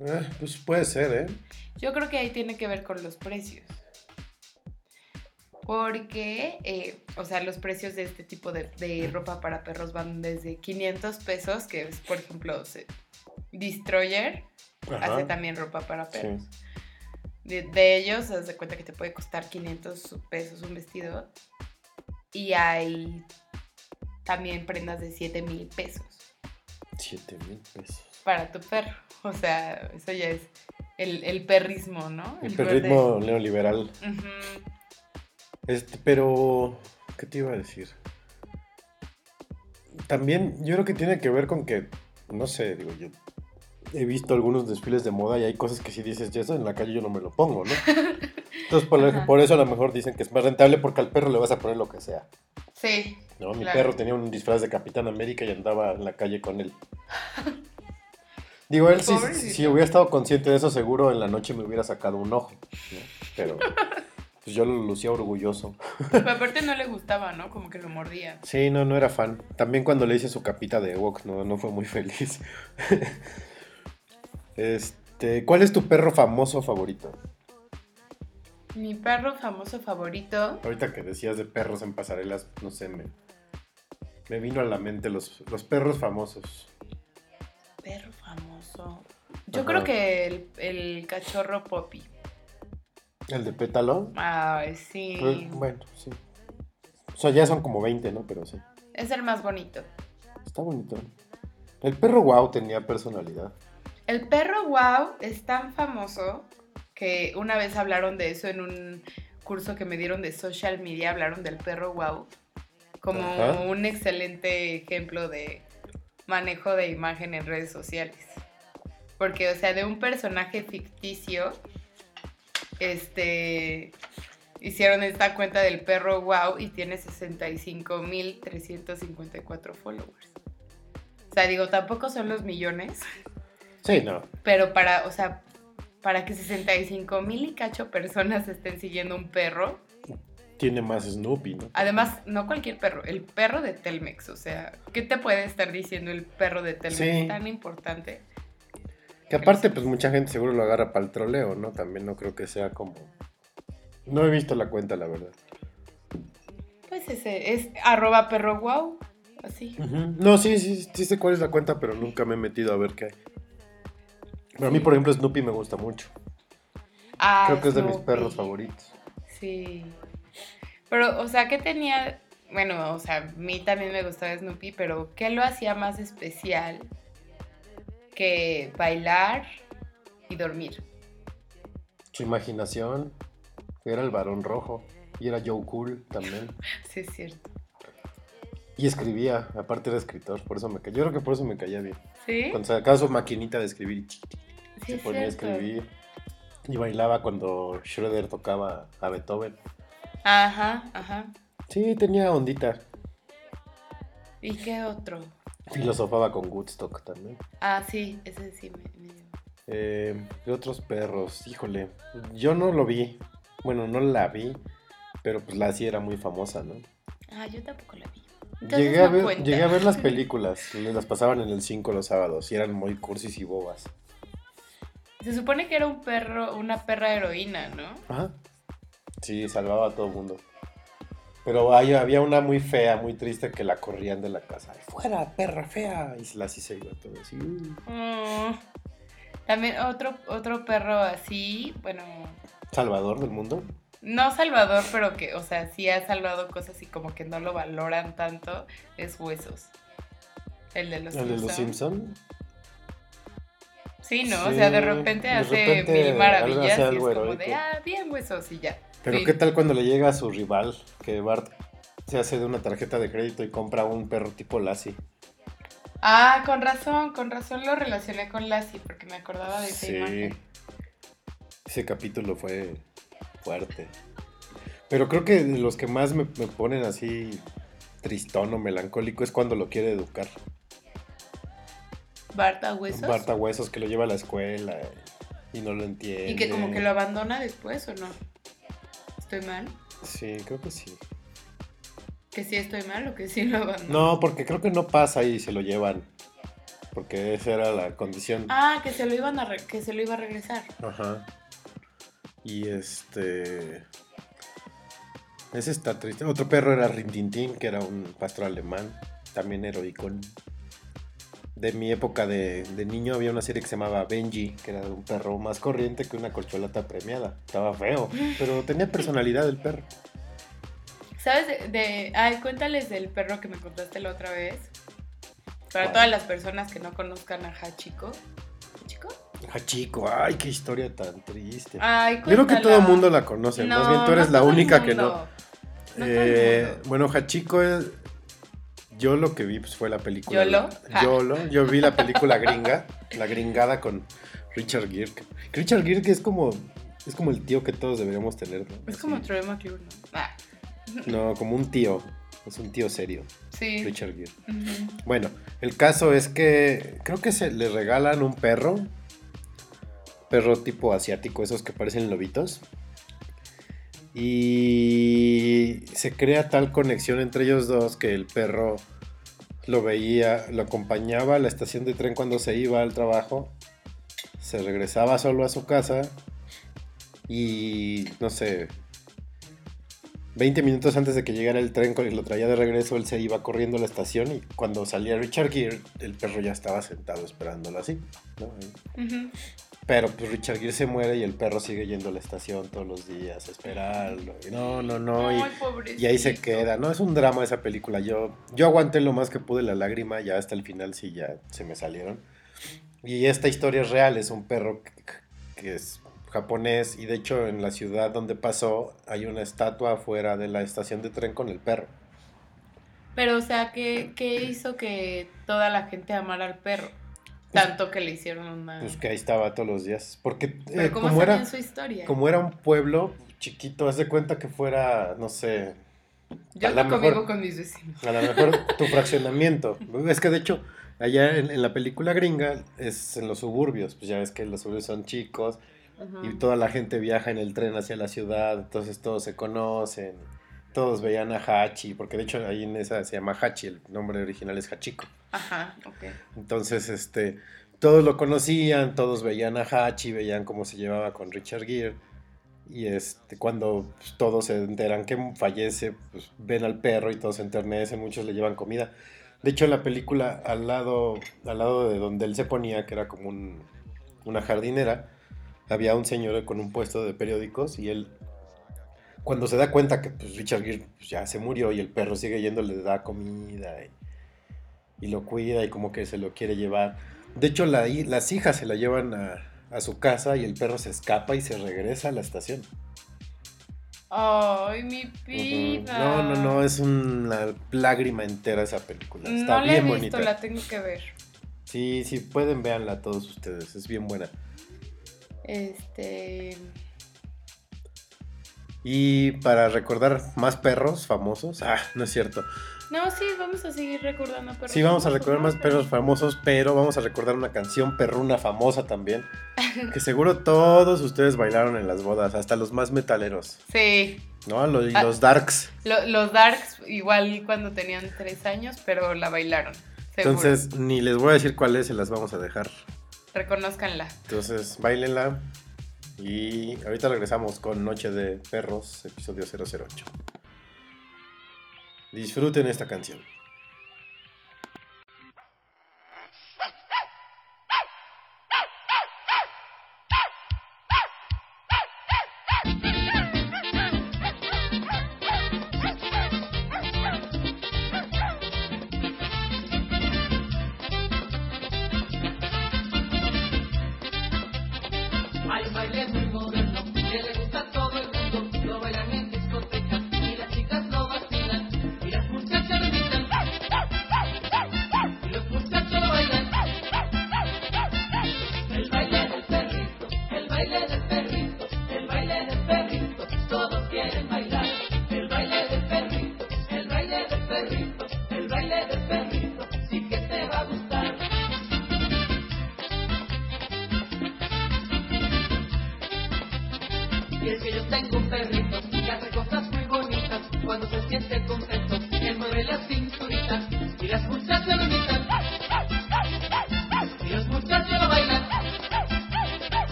Eh, pues puede ser, ¿eh? Yo creo que ahí tiene que ver con los precios. Porque, eh, o sea, los precios de este tipo de, ropa para perros van desde 500 pesos, que es, por ejemplo, Destroyer, hace también ropa para perros. De, ellos, haz de cuenta que te puede costar 500 pesos un vestido. Y hay también prendas de 7 mil pesos. 7 mil pesos. Para tu perro. O sea, eso ya es el, perrismo, ¿no? El, perrismo neoliberal. Este, pero, ¿qué te iba a decir? También yo creo que tiene que ver con que, no sé, digo, yo he visto algunos desfiles de moda y hay cosas que si dices, ya eso en la calle yo no me lo pongo, ¿no? Entonces, por, eso a lo mejor dicen que es más rentable porque al perro le vas a poner lo que sea. Sí. ¿no? Mi perro tenía un disfraz de Capitán América y andaba en la calle con él. Digo, él si, si, hubiera estado consciente de eso, seguro en la noche me hubiera sacado un ojo. ¿no? Pero pues yo lo lucía orgulloso. Pero aparte no le gustaba, ¿no? Como que lo mordía. Sí, no, no era fan. También cuando le hice su capita de Ewok, no, no fue muy feliz. este, ¿cuál es tu perro famoso favorito? Mi perro famoso favorito. Ahorita que decías de perros en pasarelas, no sé, me, me vino a la mente los, los perros famosos. Perro famoso. Yo creo que el, el cachorro Poppy. ¿El de pétalo? Ay, sí. Pues, bueno, sí. O sea, ya son como 20, ¿no? Pero sí. Es el más bonito. Está bonito. El perro wow tenía personalidad. El perro wow es tan famoso que una vez hablaron de eso en un curso que me dieron de social media, hablaron del perro wow como un excelente ejemplo de manejo de imagen en redes sociales. Porque, o sea, de un personaje ficticio, este, hicieron esta cuenta del perro wow y tiene 65.354 followers. O sea, digo, tampoco son los millones. Sí, no. Pero para, o sea, para que 65 mil y cacho personas estén siguiendo un perro. Tiene más Snoopy, ¿no? Además, no cualquier perro, el perro de Telmex. O sea, ¿qué te puede estar diciendo el perro de Telmex? Tan importante. Que aparte, pues mucha gente seguro lo agarra para el troleo, ¿no? También no creo que sea como. No he visto la cuenta, la verdad. Pues ese es arroba perro wow. Así. No, sí, sí, sí sé cuál es la cuenta, pero nunca me he metido a ver qué hay. A mí, por ejemplo, Snoopy me gusta mucho. Ah, Creo que es de mis perros favoritos. Sí. Pero, o sea, ¿qué tenía? Bueno, o sea, a mí también me gustaba Snoopy, pero ¿qué lo hacía más especial que bailar y dormir? Su imaginación. Era el varón rojo. Y era Joe Cool también. sí, es cierto. Y escribía, aparte era escritor, por eso me cayó. Yo creo que por eso me caía bien. ¿Sí? Cuando sacaba su maquinita de escribir, se ponía a escribir. Y bailaba cuando Schroeder tocaba a Beethoven. Ajá, ajá. Sí, tenía ondita. ¿Y qué otro? Filosofaba con Woodstock también. Ah, sí, ese sí me, me eh, otros perros? Híjole, yo no lo vi. Bueno, no la vi, pero pues la sí era muy famosa, ¿no? Ah, yo tampoco la vi. Llegué, a ver, llegué, a ver, las películas, las pasaban en el 5 los sábados y eran muy cursis y bobas. Se supone que era un perro, una perra heroína, ¿no? Ajá. Sí, salvaba a todo el mundo. Pero había una muy fea, muy triste que la corrían de la casa. ¡Fuera, perra fea! Y la así se iba todo así. Mm. También otro, otro perro así, bueno. ¿Salvador del mundo? no Salvador, pero que, o sea, sí ha salvado cosas y como que no lo valoran tanto, es Huesos. El de los ¿El de los Simpson? Sí, ¿no? o sea, de repente hace mil maravillas y es como de, ah, bien Huesos y ya. Pero ¿qué tal cuando le llega a su rival, que Bart se hace de una tarjeta de crédito y compra un perro tipo Lassie? Ah, con razón, con razón lo relacioné con Lassie, porque me acordaba de esa sí. Ese capítulo fue fuerte. Pero creo que los que más me, ponen así tristón o melancólico es cuando lo quiere educar. Barta Huesos. Barta Huesos que lo lleva a la escuela y no lo entiende. Y que como que lo abandona después o no. ¿Estoy mal? Sí, creo que sí. ¿Que sí estoy mal o que sí lo abandona? No, porque creo que no pasa y se lo llevan. Porque esa era la condición. Ah, que se lo iban a que se lo iba a regresar. Ajá. Y este. Ese está triste. Otro perro era Rintintín, que era un pastor alemán, también heroico. De mi época de, niño había una serie que se llamaba Benji, que era un perro más corriente que una corcholata premiada. Estaba feo, pero tenía personalidad el perro. ¿Sabes? De, ay, cuéntales del perro que me contaste la otra vez. Para todas las personas que no conozcan a Hachiko. ¿Hachiko? Hachiko, ay, qué historia tan triste. Ay, Creo que todo el mundo la conoce, más bien tú eres la única que no. Eh, bueno, Hachiko es, yo lo que vi pues, fue la película. ¿Yolo? Yolo. Yo vi la película gringa, la gringada con Richard Gere. Richard Gere es como, es como el tío que todos deberíamos tener. Es como Troy McClure, ¿no? Ah. No, como un tío. Es un tío serio. Sí. Richard Gere. Bueno, el caso es que creo que se le regalan un perro. Perro tipo asiático, esos que parecen lobitos. Y se crea tal conexión entre ellos dos que el perro lo veía, lo acompañaba a la estación de tren cuando se iba al trabajo, se regresaba solo a su casa y no sé, 20 minutos antes de que llegara el tren y lo traía de regreso, él se iba corriendo a la estación y cuando salía Richard Gere, el perro ya estaba sentado esperándolo así. Pero pues Richard Gere se muere y el perro sigue yendo a la estación todos los días a esperarlo. Y no, no, no. y, ahí se queda. No, es un drama esa película. Yo, yo aguanté lo más que pude la lágrima, ya hasta el final sí ya se me salieron. Y esta historia es real, es un perro que es japonés y de hecho en la ciudad donde pasó hay una estatua afuera de la estación de tren con el perro. Pero o sea, ¿qué, qué hizo que toda la gente amara al perro? Pues Tanto que le hicieron una... Pues que ahí estaba todos los días. Porque eh, como era su historia? Como era un pueblo chiquito, haz de cuenta que fuera, no sé... Yo lo convivo con mis vecinos. A lo mejor tu fraccionamiento. Es que de hecho, allá en, en, la película gringa es en los suburbios. Pues ya ves que los suburbios son chicos y toda la gente viaja en el tren hacia la ciudad, entonces todos se conocen, todos veían a Hachi, porque de hecho ahí en esa se llama Hachi, el nombre original es Hachiko. Ajá, ok. Entonces, este, todos lo conocían, todos veían a Hachi, veían cómo se llevaba con Richard Gere. Y este, cuando pues, todos se enteran que fallece, pues ven al perro y todos se enternecen, muchos le llevan comida. De hecho, en la película, al lado, al lado de donde él se ponía, que era como un, una jardinera, había un señor con un puesto de periódicos y él, cuando se da cuenta que pues, Richard Gere pues, ya se murió y el perro sigue yendo, le da comida y, lo cuida y como que se lo quiere llevar. De hecho, las hijas se la llevan a, su casa y el perro se escapa y se regresa a la estación. Ay, mi vida. No, no, no, es una lágrima entera esa película. Está bien he visto, la tengo que ver. Sí, sí, pueden verla todos ustedes, es bien buena. Este. Y para recordar más perros famosos. Ah, no es cierto. No, sí, vamos a seguir recordando perros. Sí, vamos a recordar más perros famosos, pero vamos a recordar una canción perruna famosa también. que seguro todos ustedes bailaron en las bodas, hasta los más metaleros. Sí. ¿No? Los, ah, los darks. los darks, igual cuando tenían tres años, pero la bailaron. Entonces, ni les voy a decir cuál es, se las vamos a dejar Reconózcanla. Entonces, bailenla. Y ahorita regresamos con Noche de Perros, episodio 008. Disfruten esta canción.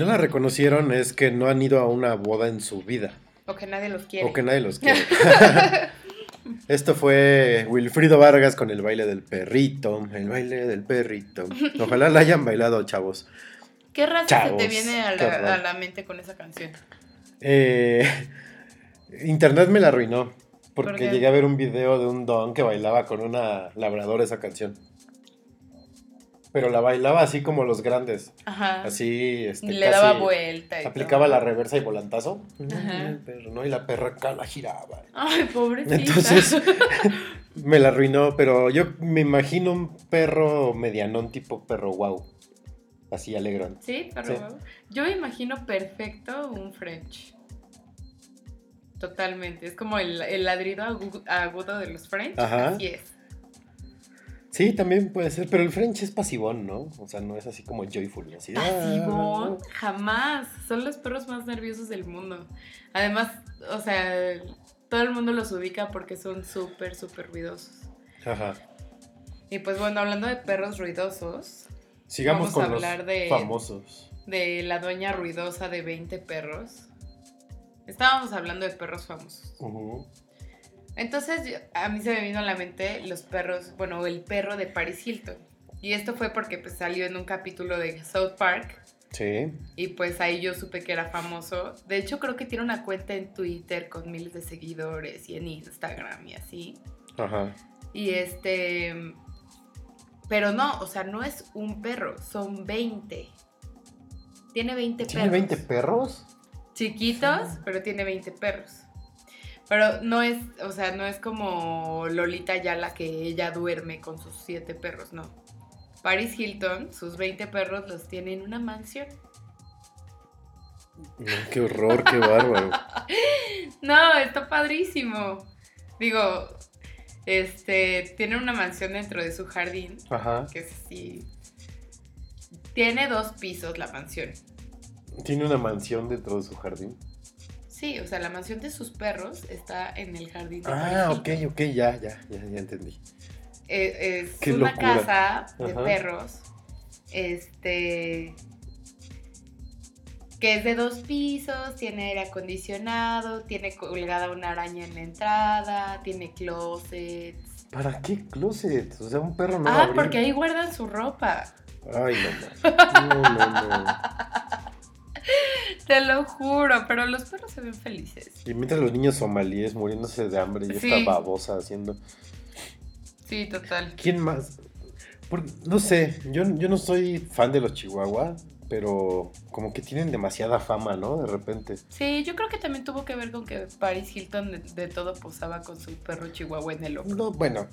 No la reconocieron es que no han ido a una boda en su vida. O que nadie los quiere. O que nadie los quiere. Esto fue Wilfrido Vargas con el baile del perrito. El baile del perrito. Ojalá la hayan bailado, chavos. ¿Qué raza Chavos, se te viene a la, horror. a la mente con esa canción? Eh, Internet me la arruinó. ¿Por Porque llegué a ver un video de un don que bailaba con una labradora esa canción. Pero la bailaba así como los grandes. Ajá. Así, este, Le casi daba vuelta. y Aplicaba todo. la reversa y volantazo. Ajá. El perro, ¿no? Y la perra acá la giraba. Ay, pobrecita. Entonces, me la arruinó, pero yo me imagino un perro medianón tipo perro wow. Así alegrón. Sí, perro Sí. Yo me imagino perfecto un French. Totalmente. Es como el, el ladrido agu- agudo de los French. Ajá. Así es. Sí, también puede ser, pero el French es pasivón, ¿no? O sea, no es así como joyful. Así, Pasivón, ah, jamás. Son los perros más nerviosos del mundo. Además, o sea, todo el mundo los ubica porque son súper, súper ruidosos. Ajá. Y pues bueno, hablando de perros ruidosos, Sigamos Vamos con a los hablar de- famosos. de la dueña ruidosa de 20 perros. Estábamos hablando de perros famosos. Ujú. Entonces, yo- a mí se me vino a la mente los perros, bueno, el perro de Paris Hilton. Y esto fue porque pues, salió en un capítulo de South Park. Sí. Y pues ahí yo supe que era famoso. De hecho, creo que tiene una cuenta en Twitter con miles de seguidores y en Instagram y así. Ajá. Y este. Pero no, o sea, no es un perro, son 20. Tiene 20 ¿Tiene perros. 20 perros? Chiquitos, pero tiene 20 perros. Pero no es, o sea, no es como Lolita Yala que ella duerme con sus 7 perros, no. Paris Hilton, sus 20 perros los tiene en una mansión. No, qué horror, qué bárbaro. No, está padrísimo. Digo, este, tiene una mansión dentro de su jardín, Ajá. que es así. Tiene dos pisos la mansión. Tiene una mansión dentro de su jardín. Sí, o sea, la mansión de sus perros está en el jardín. de Ah, ok, ok, ya, ya, ya, ya entendí. Eh, es Qué una locura. casa de Ajá. perros. Este. Que es de dos pisos, tiene aire acondicionado, tiene colgada una araña en la entrada, tiene closets. ¿Para qué closet? O sea, un perro no va a ah, abrir. porque ahí guardan su ropa. Ay, no, no. No, no, no. Te lo juro, pero los perros se ven felices. Y mientras los niños somalíes muriéndose de hambre y Sí. esta babosa haciendo. Sí, total. ¿Quién más? Por- no sé, yo, yo no soy fan de los chihuahua, pero como que tienen demasiada fama, ¿no? De repente. Sí, yo creo que también tuvo que ver con que Paris Hilton de, de todo posaba con su perro chihuahua en el hombro. No, bueno,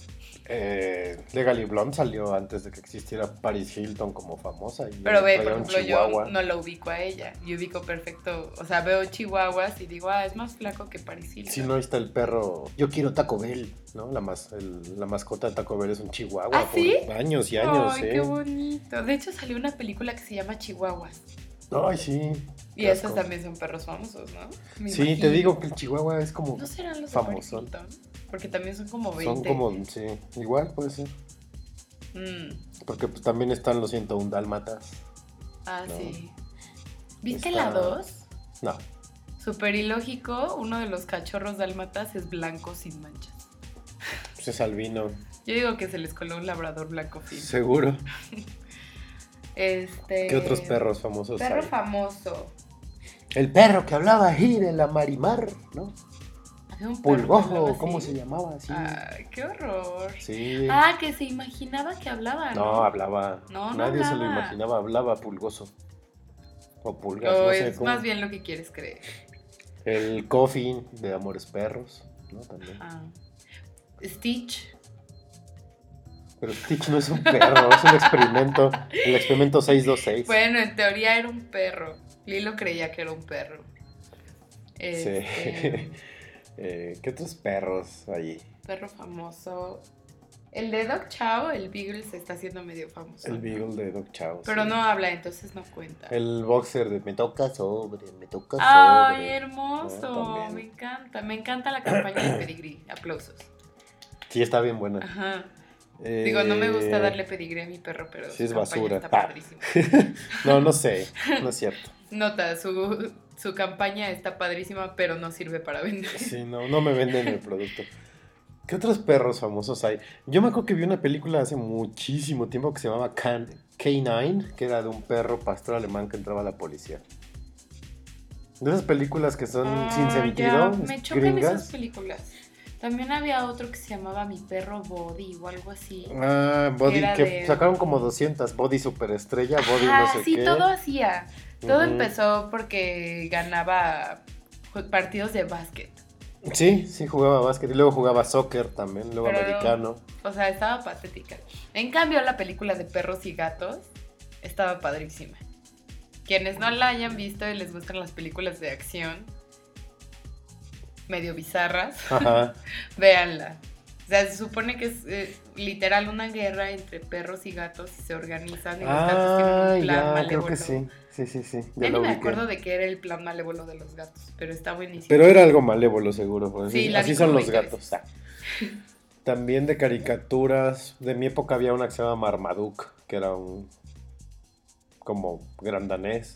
eh, Legally Blonde salió antes de que existiera Paris Hilton como famosa. Y Pero ve, por ejemplo, yo no lo ubico a ella. Yo ubico perfecto, o sea, veo chihuahuas y digo, ah, es más flaco que Paris Hilton. Si no, ahí está el perro. Yo quiero Taco Bell, ¿no? La, mas, el- la mascota de Taco Bell es un chihuahua. ¿Ah, sí? Por años y años, Ay, ¿eh? qué bonito. De hecho, salió una película que se llama Chihuahuas. Ay, sí. Y esos también son perros famosos, ¿no? Me Sí, imagino. te digo que el chihuahua es como. ¿No serán los? Porque también son como 20. Son como, sí, igual puede ser. Mm, Porque pues también están los 101 dálmatas. Ah, No. sí. ¿Viste Está- la 2? No, Súper ilógico, uno de los cachorros dálmatas es blanco sin manchas. Pues es albino. Yo digo que se les coló un labrador blanco fin. Seguro. Este. ¿Qué otros perros famosos Perro hay? famoso. El perro que hablaba ahí de la Marimar, ¿no? Un Pulgojo, ¿cómo así. se llamaba? Sí. Ay, qué horror. Sí. Ah, que se imaginaba que hablaba. No, no, hablaba. No, no Nadie se lo imaginaba, hablaba pulgoso. O pulgas, O no sé es cómo. más bien lo que quieres creer. El Coffin de Amores Perros, ¿no? También. Ah. Stitch. Pero Stitch no es un perro, es un experimento. El experimento 626. Bueno, en teoría era un perro. Lilo creía que era un perro. Este, Sí. Eh, ¿Qué otros perros allí? perro famoso. El de Doc Chao, el Beagle, se está haciendo medio famoso. El Beagle de Doc Chow. Pero sí. no habla, entonces no cuenta. El boxer de me toca sobre, me toca ¡Ay, sobre. hermoso! Ah, me encanta. Me encanta la campaña de Pedigree. Aplausos. Sí, está bien buena. Ajá. Digo, no me gusta Eh, darle pedigrí a mi perro, pero sí es basura. está Ah. No, no sé, no es cierto. Nota, su, su campaña está padrísima, pero no sirve para vender. Sí, no, no me venden el producto. ¿Qué otros perros famosos hay? Yo me acuerdo que vi una película hace muchísimo tiempo que se llamaba Can K9, que era de un perro pastor alemán que entraba a la policía. De esas películas que son Ah, sin ya, sentido, Me chocan gringas. esas películas. También había otro que se llamaba Mi perro Body o algo así. Ah, Body, que de- sacaron como 200. Body Superestrella, Body Ah, no sé sí, qué. todo hacía. Todo empezó porque ganaba partidos de básquet. Sí, sí, jugaba básquet y luego jugaba soccer también, luego Pero- americano. O sea, estaba patética. En cambio, la película de perros y gatos estaba padrísima. Quienes no la hayan visto y les gustan las películas de acción medio bizarras, Ajá. véanla. O sea, se supone que es eh, literal una guerra entre perros y gatos y se organizan y los gatos tienen Ah, un plan ya, creo malévolo. que sí. Sí, sí, sí. Ya Ya ni me acuerdo de qué era el plan malévolo de los gatos, pero está buenísimo. Pero era algo malévolo, seguro. pues, Sí, así son los 20 gatos. ah. También de caricaturas. De mi época había una que se llama Marmaduke, que era un. como grandanés.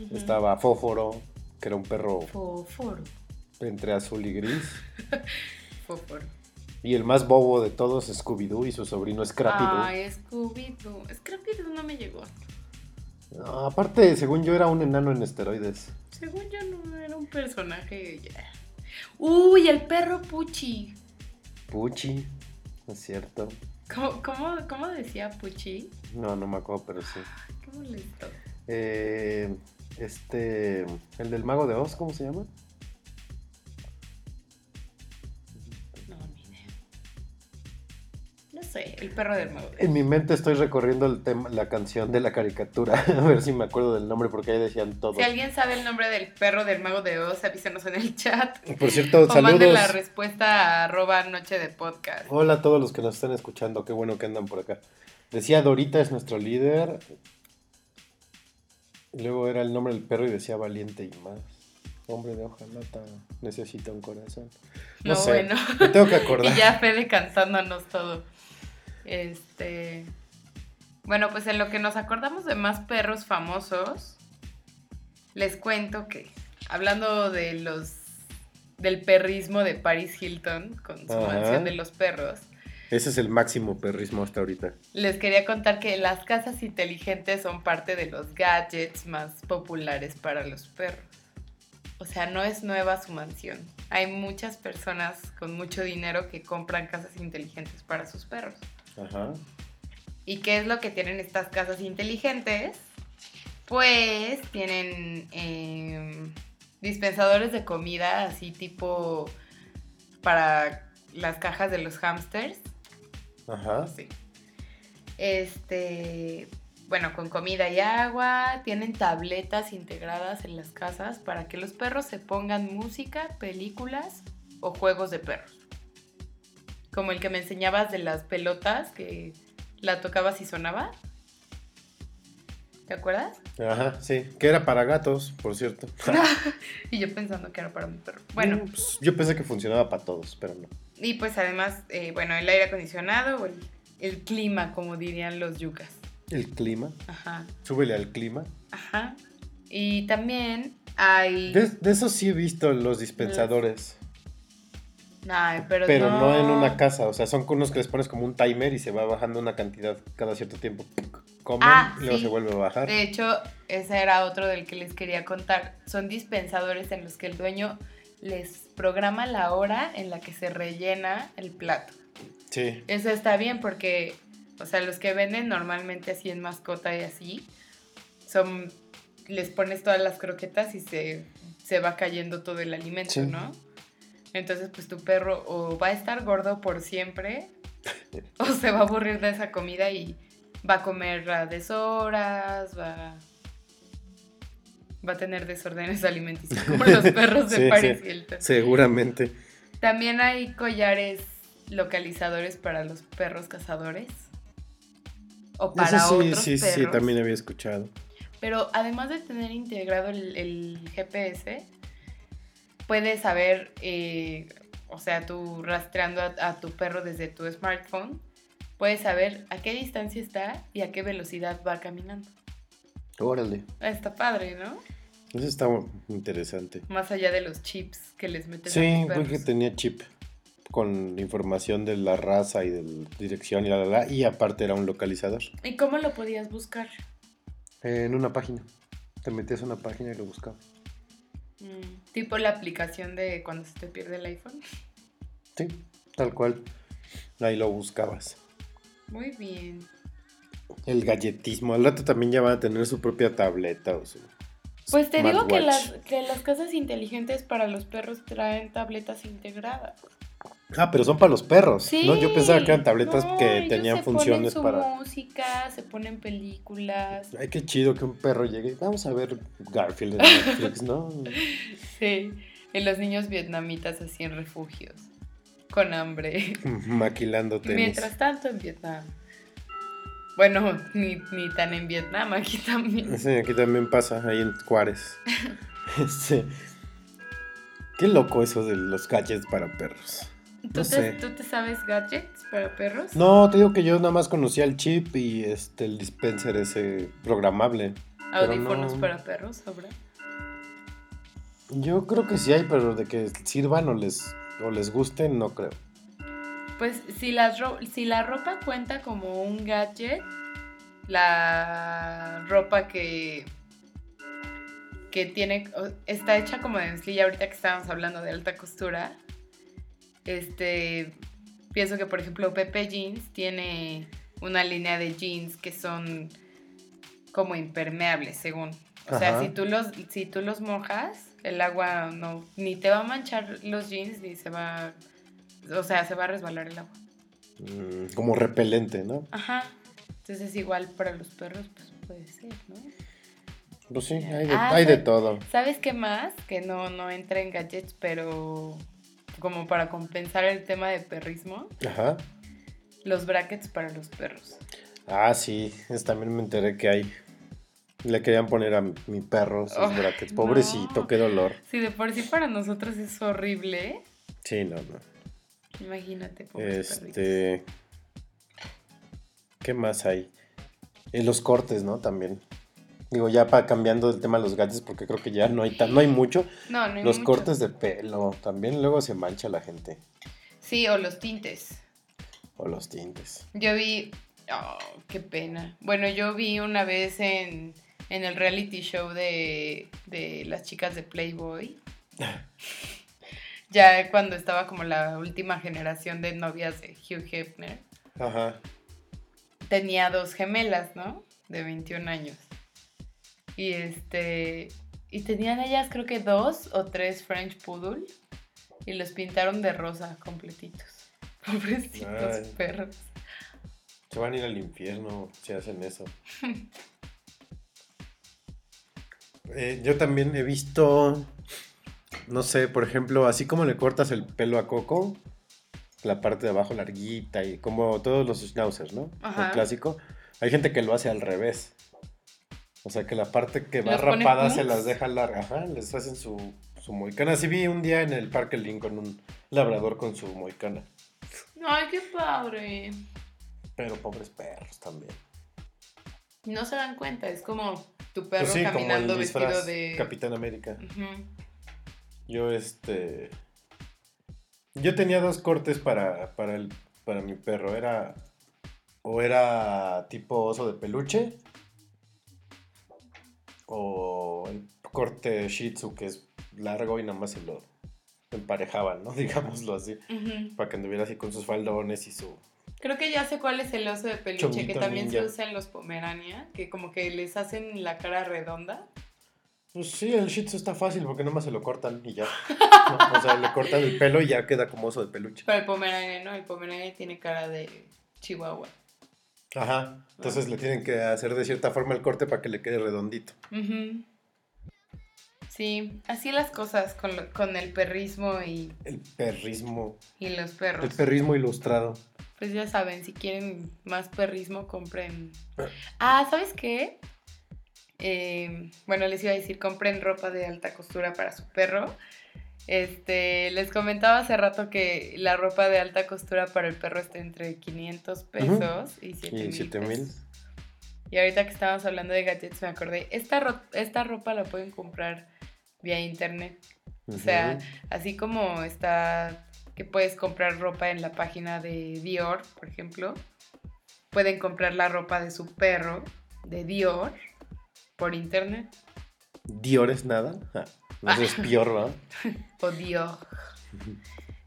Ujú. Estaba Fósforo, que era un perro Fósforo, entre azul y gris. fósforo. Y el más bobo de todos, Scooby-Doo y su sobrino Scrappy-Doo. Ay, Scooby-Doo. Scrappy-Doo no me llegó. No, aparte, según yo, era un enano en esteroides. Según yo no era un personaje. Uy, el perro Puchi. Puchi, ¿no es cierto? ¿Cómo, cómo, cómo decía Puchi? No, no me acuerdo, pero sí. Qué molesto. Eh, este, el del mago de Oz, ¿cómo se llama? Sé, el perro del mago. En mi mente estoy recorriendo el tema, la canción de la caricatura, a ver si me acuerdo del nombre porque ahí decían todo. Si alguien sabe el nombre del perro del mago de Oz, avísenos en el chat. Por cierto, O manden saludos. la respuesta a arroba noche de podcast. Hola a todos los que nos están escuchando, qué bueno que andan por acá. Decía Dorita es nuestro líder. Luego era el nombre del perro y decía valiente y más. Hombre de hojalata necesita un corazón. No, No, sé, bueno. me tengo que acordar. Y ya Fede cantándonos todo. Este. Bueno, pues en lo que nos acordamos de más perros famosos, les cuento que, hablando de los. del perrismo de Paris Hilton con su Ajá. mansión de los perros, Ese es el máximo perrismo hasta ahorita. les quería contar que las casas inteligentes son parte de los gadgets más populares para los perros. O sea, no es nueva su mansión. Hay muchas personas con mucho dinero que compran casas inteligentes para sus perros. Ajá. ¿Y qué es lo que tienen estas casas inteligentes? Pues tienen em, dispensadores de comida, así tipo para las cajas de los hamsters. Ajá. Sí. Este, bueno, con comida y agua, tienen tabletas integradas en las casas para que los perros se pongan música, películas o juegos de perros. Como el que me enseñabas de las pelotas que la tocabas y sonaba. ¿Te acuerdas? Ajá, sí. Que era para gatos, por cierto. y yo pensando que era para mi perro. Bueno, Mm, pues, yo pensé que funcionaba para todos, pero no. y pues además, eh, bueno, el aire acondicionado o el, el clima, como dirían los yucas. El clima. Ajá. Súbele al clima. Ajá. Y también hay. De, de eso sí he visto los dispensadores. Ay, pero, Pero no. en una casa. O sea, son unos que les pones como un timer y se va bajando una cantidad cada cierto tiempo. Comen Ah, y luego sí. se vuelve a bajar. De hecho, ese era otro del que les quería contar. Son dispensadores en los que el dueño les programa la hora en la que se rellena el plato. Sí. Eso está bien porque, o sea, los que venden normalmente así en mascota y así, son, les pones todas las croquetas y se, se va cayendo todo el alimento, Sí. ¿no? Entonces, pues tu perro o va a estar gordo por siempre o se va a aburrir de esa comida y va a comer a deshoras, va, va a tener desórdenes alimenticios como los perros de Paris Hilton. Seguramente. También hay collares localizadores para los perros cazadores. O para Eso sí, otros sí, perros. sí, también había escuchado. Pero además de tener integrado el, el GPS, puedes saber, eh, o sea, tú rastreando a, a tu perro desde tu smartphone, puedes saber a qué distancia está y a qué velocidad va caminando. Órale. Está padre, ¿no? Eso está interesante. Más allá de los chips que les meten Sí, porque tenía chip con información de la raza y de la dirección y la, la, la, y aparte era un localizador. ¿Y cómo lo podías buscar? En una página. Te metías a una página y lo buscabas. Mm, tipo la aplicación de cuando se te pierde el iPhone. Sí, tal cual. Ahí lo buscabas. Muy bien. El galletismo. Al rato también ya van a tener su propia tableta o su. Pues te digo que las, que las casas inteligentes para los perros traen tabletas integradas. Ah, pero son para los perros. Sí. ¿no? Yo pensaba que eran tabletas No, que tenían funciones ponen su para. música, se ponen películas. Ay, qué chido que un perro llegue. Vamos a ver Garfield en Netflix, ¿no? Sí. Y los niños vietnamitas así en refugios. Con hambre. Maquilando tenis. Mientras tanto en Vietnam. Bueno, ni, ni tan en Vietnam, aquí también. Sí, aquí también pasa, ahí en Juárez. Este, Qué loco eso de los gadgets para perros. ¿Tú, No te, sé. ¿Tú te sabes gadgets para perros? No, te digo que yo nada más conocía el chip y este el dispenser ese programable. Audífonos no. para perros, ¿habrá? Yo creo que sí hay, pero de que sirvan o les, o les gusten, no creo. Pues si, las ro- si la ropa cuenta como un gadget, la ropa que, que tiene, está hecha como de mezclilla ahorita que estábamos hablando de alta costura, este, pienso que por ejemplo Pepe Jeans tiene una línea de jeans que son como impermeables según. O sea, Ajá. si tú, los, si tú los mojas, el agua no, ni te va a manchar los jeans, ni se va, o sea, se va a resbalar el agua. Mm, como repelente, ¿no? Ajá. Entonces igual para los perros, pues puede ser, ¿no? Pues sí, hay de, Ah, hay de sí. todo. ¿Sabes qué más? Que no, no entra en gadgets, pero como para compensar el tema de perrismo, Ajá. los brackets para los perros. Ah, sí, es, también me enteré que hay. Le querían poner a mi, mi perro sus Ay, brackets. no. Pobrecito, qué dolor. Si de por sí para nosotros es horrible, Sí, no, no. imagínate, pobres perritos. Este. ¿Qué más hay? Eh, los cortes, ¿no? También. Digo, ya para cambiando el tema de los gadgets, porque creo que ya no hay tan, no hay mucho. No, no hay Los mucho. cortes de pelo, también luego se mancha la gente. Sí, o los tintes. O los tintes. Yo vi. Oh, qué pena. Bueno, yo vi una vez en, en el reality show de, de las chicas de Playboy. ya cuando estaba como la última generación de novias de Hugh Hefner. Ajá. Tenía dos gemelas, ¿no? De 21 años. Y este. Y tenían ellas, creo que dos o tres French Poodle. Y los pintaron de rosa completitos. Pobrecitos Ay. perros. Se van a ir al infierno si hacen eso. Eh, yo también he visto, no sé, por ejemplo, así como le cortas el pelo a Coco, la parte de abajo larguita y como todos los schnauzers, ¿no? Ajá. El clásico. Hay gente que lo hace al revés. O sea, que la parte que va ¿Los pone rapada se las deja larga. Ajá, les hacen su, su moicana. Así vi un día en el Parque Lincoln un labrador con su moicana. Ay, qué padre. Pero pobres perros también. No se dan cuenta, es como tu perro Pues sí, como caminando el vestido de. Capitán América. Yo, este. Yo tenía dos cortes para, para, el, para mi perro. Era. O era tipo oso de peluche. O el corte Shih Tzu, que es largo y nada más se lo emparejaban, ¿no? Digámoslo así. Para que anduviera así con sus faldones y su. Creo que ya sé cuál es el oso de peluche que también se usa en los Pomerania, que como que les hacen la cara redonda. Pues sí, el Shih Tzu está fácil porque nomás se lo cortan y ya. O sea, le cortan el pelo y ya queda como oso de peluche. Pero el Pomeranian no, el Pomeranian tiene cara de chihuahua. Ajá, entonces le tienen que hacer de cierta forma el corte para que le quede redondito. Sí, así las cosas con, con el perrismo y... El perrismo. Y los perros. El perrismo ilustrado. Pues ya saben, si quieren más perrismo, compren... Ah, ¿sabes qué? Eh, bueno, les iba a decir, compren ropa de alta costura para su perro. Este, les comentaba hace rato que la ropa de alta costura para el perro está entre 500 pesos y 7 mil. Y ahorita que estábamos hablando de gadgets me acordé, esta, esta ropa la pueden comprar vía internet. O sea, así como está que puedes comprar ropa en la página de Dior, por ejemplo, pueden comprar la ropa de su perro de Dior por internet. Dior es nada. Ah, no es Dior, ¿verdad? o Dior.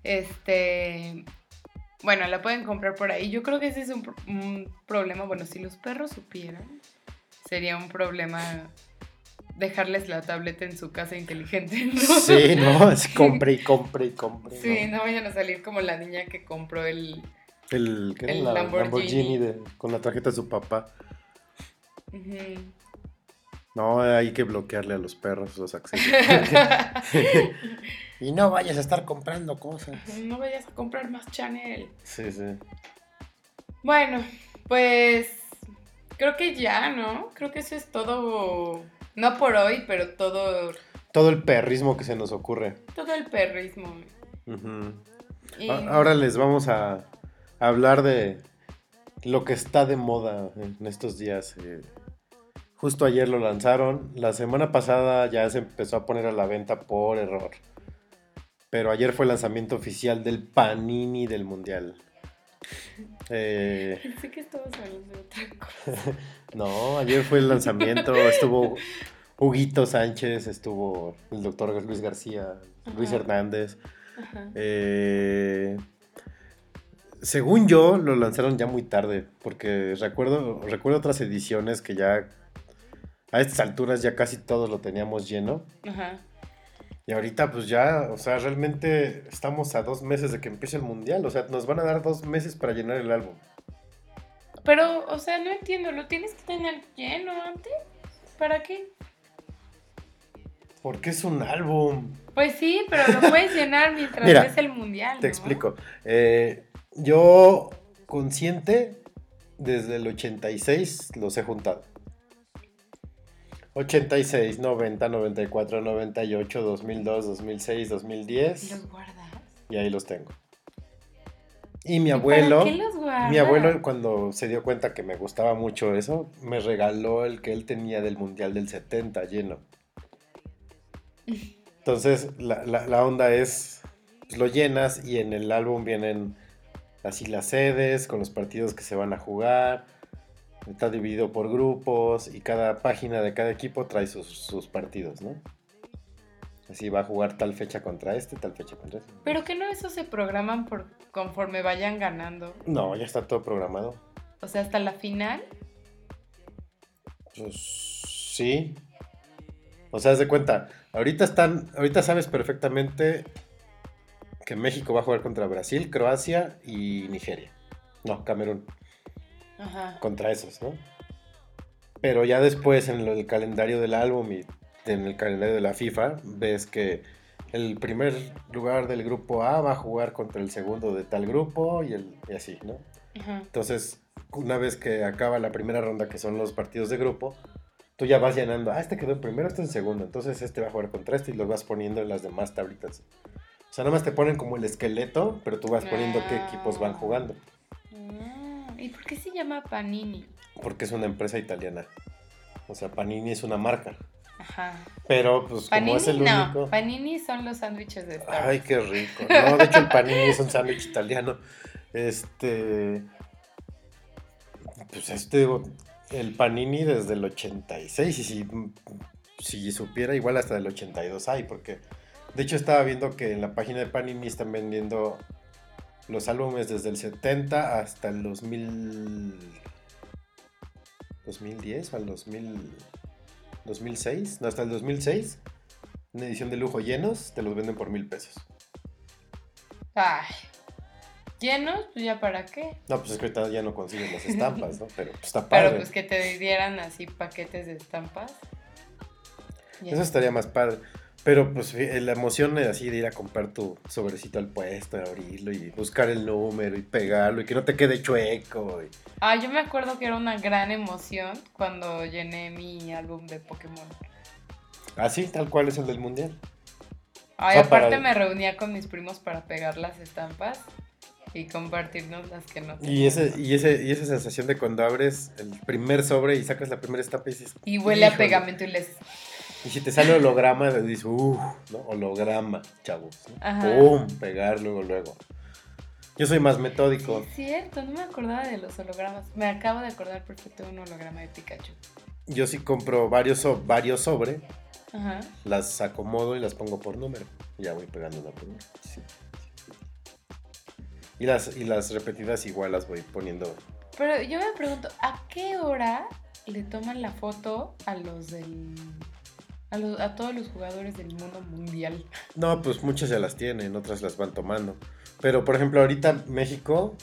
Este. Bueno, la pueden comprar por ahí. Yo creo que ese es un, un problema. Bueno, si los perros supieran, sería un problema dejarles la tableta en su casa inteligente, ¿no? Sí, no, es compre y compre y compre. Sí, no, vayan a salir como la niña que compró el... El, ¿qué el Lamborghini, con la tarjeta de su papá. No, hay que bloquearle a los perros los accesos. y no vayas a estar comprando cosas. No vayas a comprar más Chanel. Sí, sí. Bueno, pues creo que ya, ¿no? Creo que eso es todo no por hoy, pero todo. Todo el perrismo que se nos ocurre. Todo el perrismo. Ahora les vamos a hablar de lo que está de moda en estos días. Eh, justo ayer lo lanzaron. La semana pasada ya se empezó a poner a la venta por error. Pero ayer fue el lanzamiento oficial del Panini del Mundial. Eh... Pensé que estabas hablando de otra cosa. no, ayer fue el lanzamiento, estuvo Huguito Sánchez, estuvo el doctor Luis García, Luis Hernández. Eh, según yo, lo lanzaron ya muy tarde, porque recuerdo, recuerdo otras ediciones que ya a estas alturas ya casi todos lo teníamos lleno. Ajá. Y ahorita pues ya, o sea, realmente estamos a dos meses de que empiece el mundial, o sea, nos van a dar dos meses para llenar el álbum. Pero, o sea, no entiendo, ¿lo tienes que tener lleno antes? ¿Para qué? Porque es un álbum. Pues sí, pero lo puedes llenar mientras ves el mundial. Te explico. Eh, yo, consciente, desde el 86 los he juntado. 86, 90, 94, 98, 2002, 2006, 2010. ¿Los guardas? Y ahí los tengo. Y mi abuelo, qué los mi abuelo cuando se dio cuenta que me gustaba mucho eso, me regaló el que él tenía del Mundial del 70 lleno. Entonces, la, onda es, pues, lo llenas y en el álbum vienen así las sedes con los partidos que se van a jugar Está dividido por grupos y cada página de cada equipo trae sus, partidos, ¿no? Así va a jugar tal fecha contra este, tal fecha contra este. Pero que no eso se programan por conforme vayan ganando. No, ya está todo programado. O sea, hasta la final. Pues sí. O sea, haz de cuenta, ahorita están, ahorita sabes perfectamente que México va a jugar contra Brasil, Croacia y Nigeria. No, Camerún contra esos, ¿no? Pero ya después en el calendario del álbum y en el calendario de la FIFA ves que el primer lugar del grupo A va a jugar contra el segundo de tal grupo y, el, así, ¿no? Entonces, una vez que acaba la primera ronda, que son los partidos de grupo, tú ya vas llenando, ah, este quedó en primero, este en segundo, entonces este va a jugar contra este y lo vas poniendo en las demás tablitas. O sea, nada más te ponen como el esqueleto, pero tú vas poniendo qué equipos van jugando. ¿Y por qué se llama Panini? Porque es una empresa italiana. O sea, Panini es una marca. Ajá. Pero, pues, como es el único. Panini son los sándwiches de Star Ay, qué rico. No, de hecho, el Panini es un sándwich italiano. Este. Pues, este. El Panini desde el 86. Y si, si supiera, igual hasta el 82 hay, porque. De hecho, estaba viendo que en la página de Panini están vendiendo los álbumes desde el 70 hasta el 2000... 2010 o al 2000... 2006, no, hasta el 2006, una edición de lujo llenos, te los venden por mil pesos. Ay. ¿Llenos? Pues ya para qué. No, pues es que ahorita ya no consiguen las estampas, ¿no? Pero pues, está padre. Pero pues que te dieran así paquetes de estampas. Eso estaría más padre. Pero pues la emoción de así de ir a comprar tu sobrecito al puesto, abrirlo y buscar el número y pegarlo y que no te quede chueco. Ah, yo me acuerdo que era una gran emoción cuando llené mi álbum de Pokémon. Ah, sí, tal cual es el del mundial. Ay, aparte me reunía con mis primos para pegar las estampas y compartirnos las que no y ese y ese y esa sensación de cuando abres el primer sobre y sacas la primera estampa y dices y huele a pegamento y les y si te sale holograma, dices, uff, ¿no? Holograma, chavos. ¡Pum! Pegar luego, luego. Yo soy más metódico. es cierto, no me acordaba de los hologramas. Me acabo de acordar perfecto de un holograma de Pikachu. Yo sí compro varios, varios sobre, Ajá. las acomodo y las pongo por número. Ya voy pegando una por una. Sí. Y las, y las repetidas igual las voy poniendo. Pero yo me pregunto, ¿a qué hora le toman la foto a los del a, todos los jugadores del mundo mundial. No, pues muchas ya las tienen, otras las van tomando. Pero por ejemplo, ahorita México,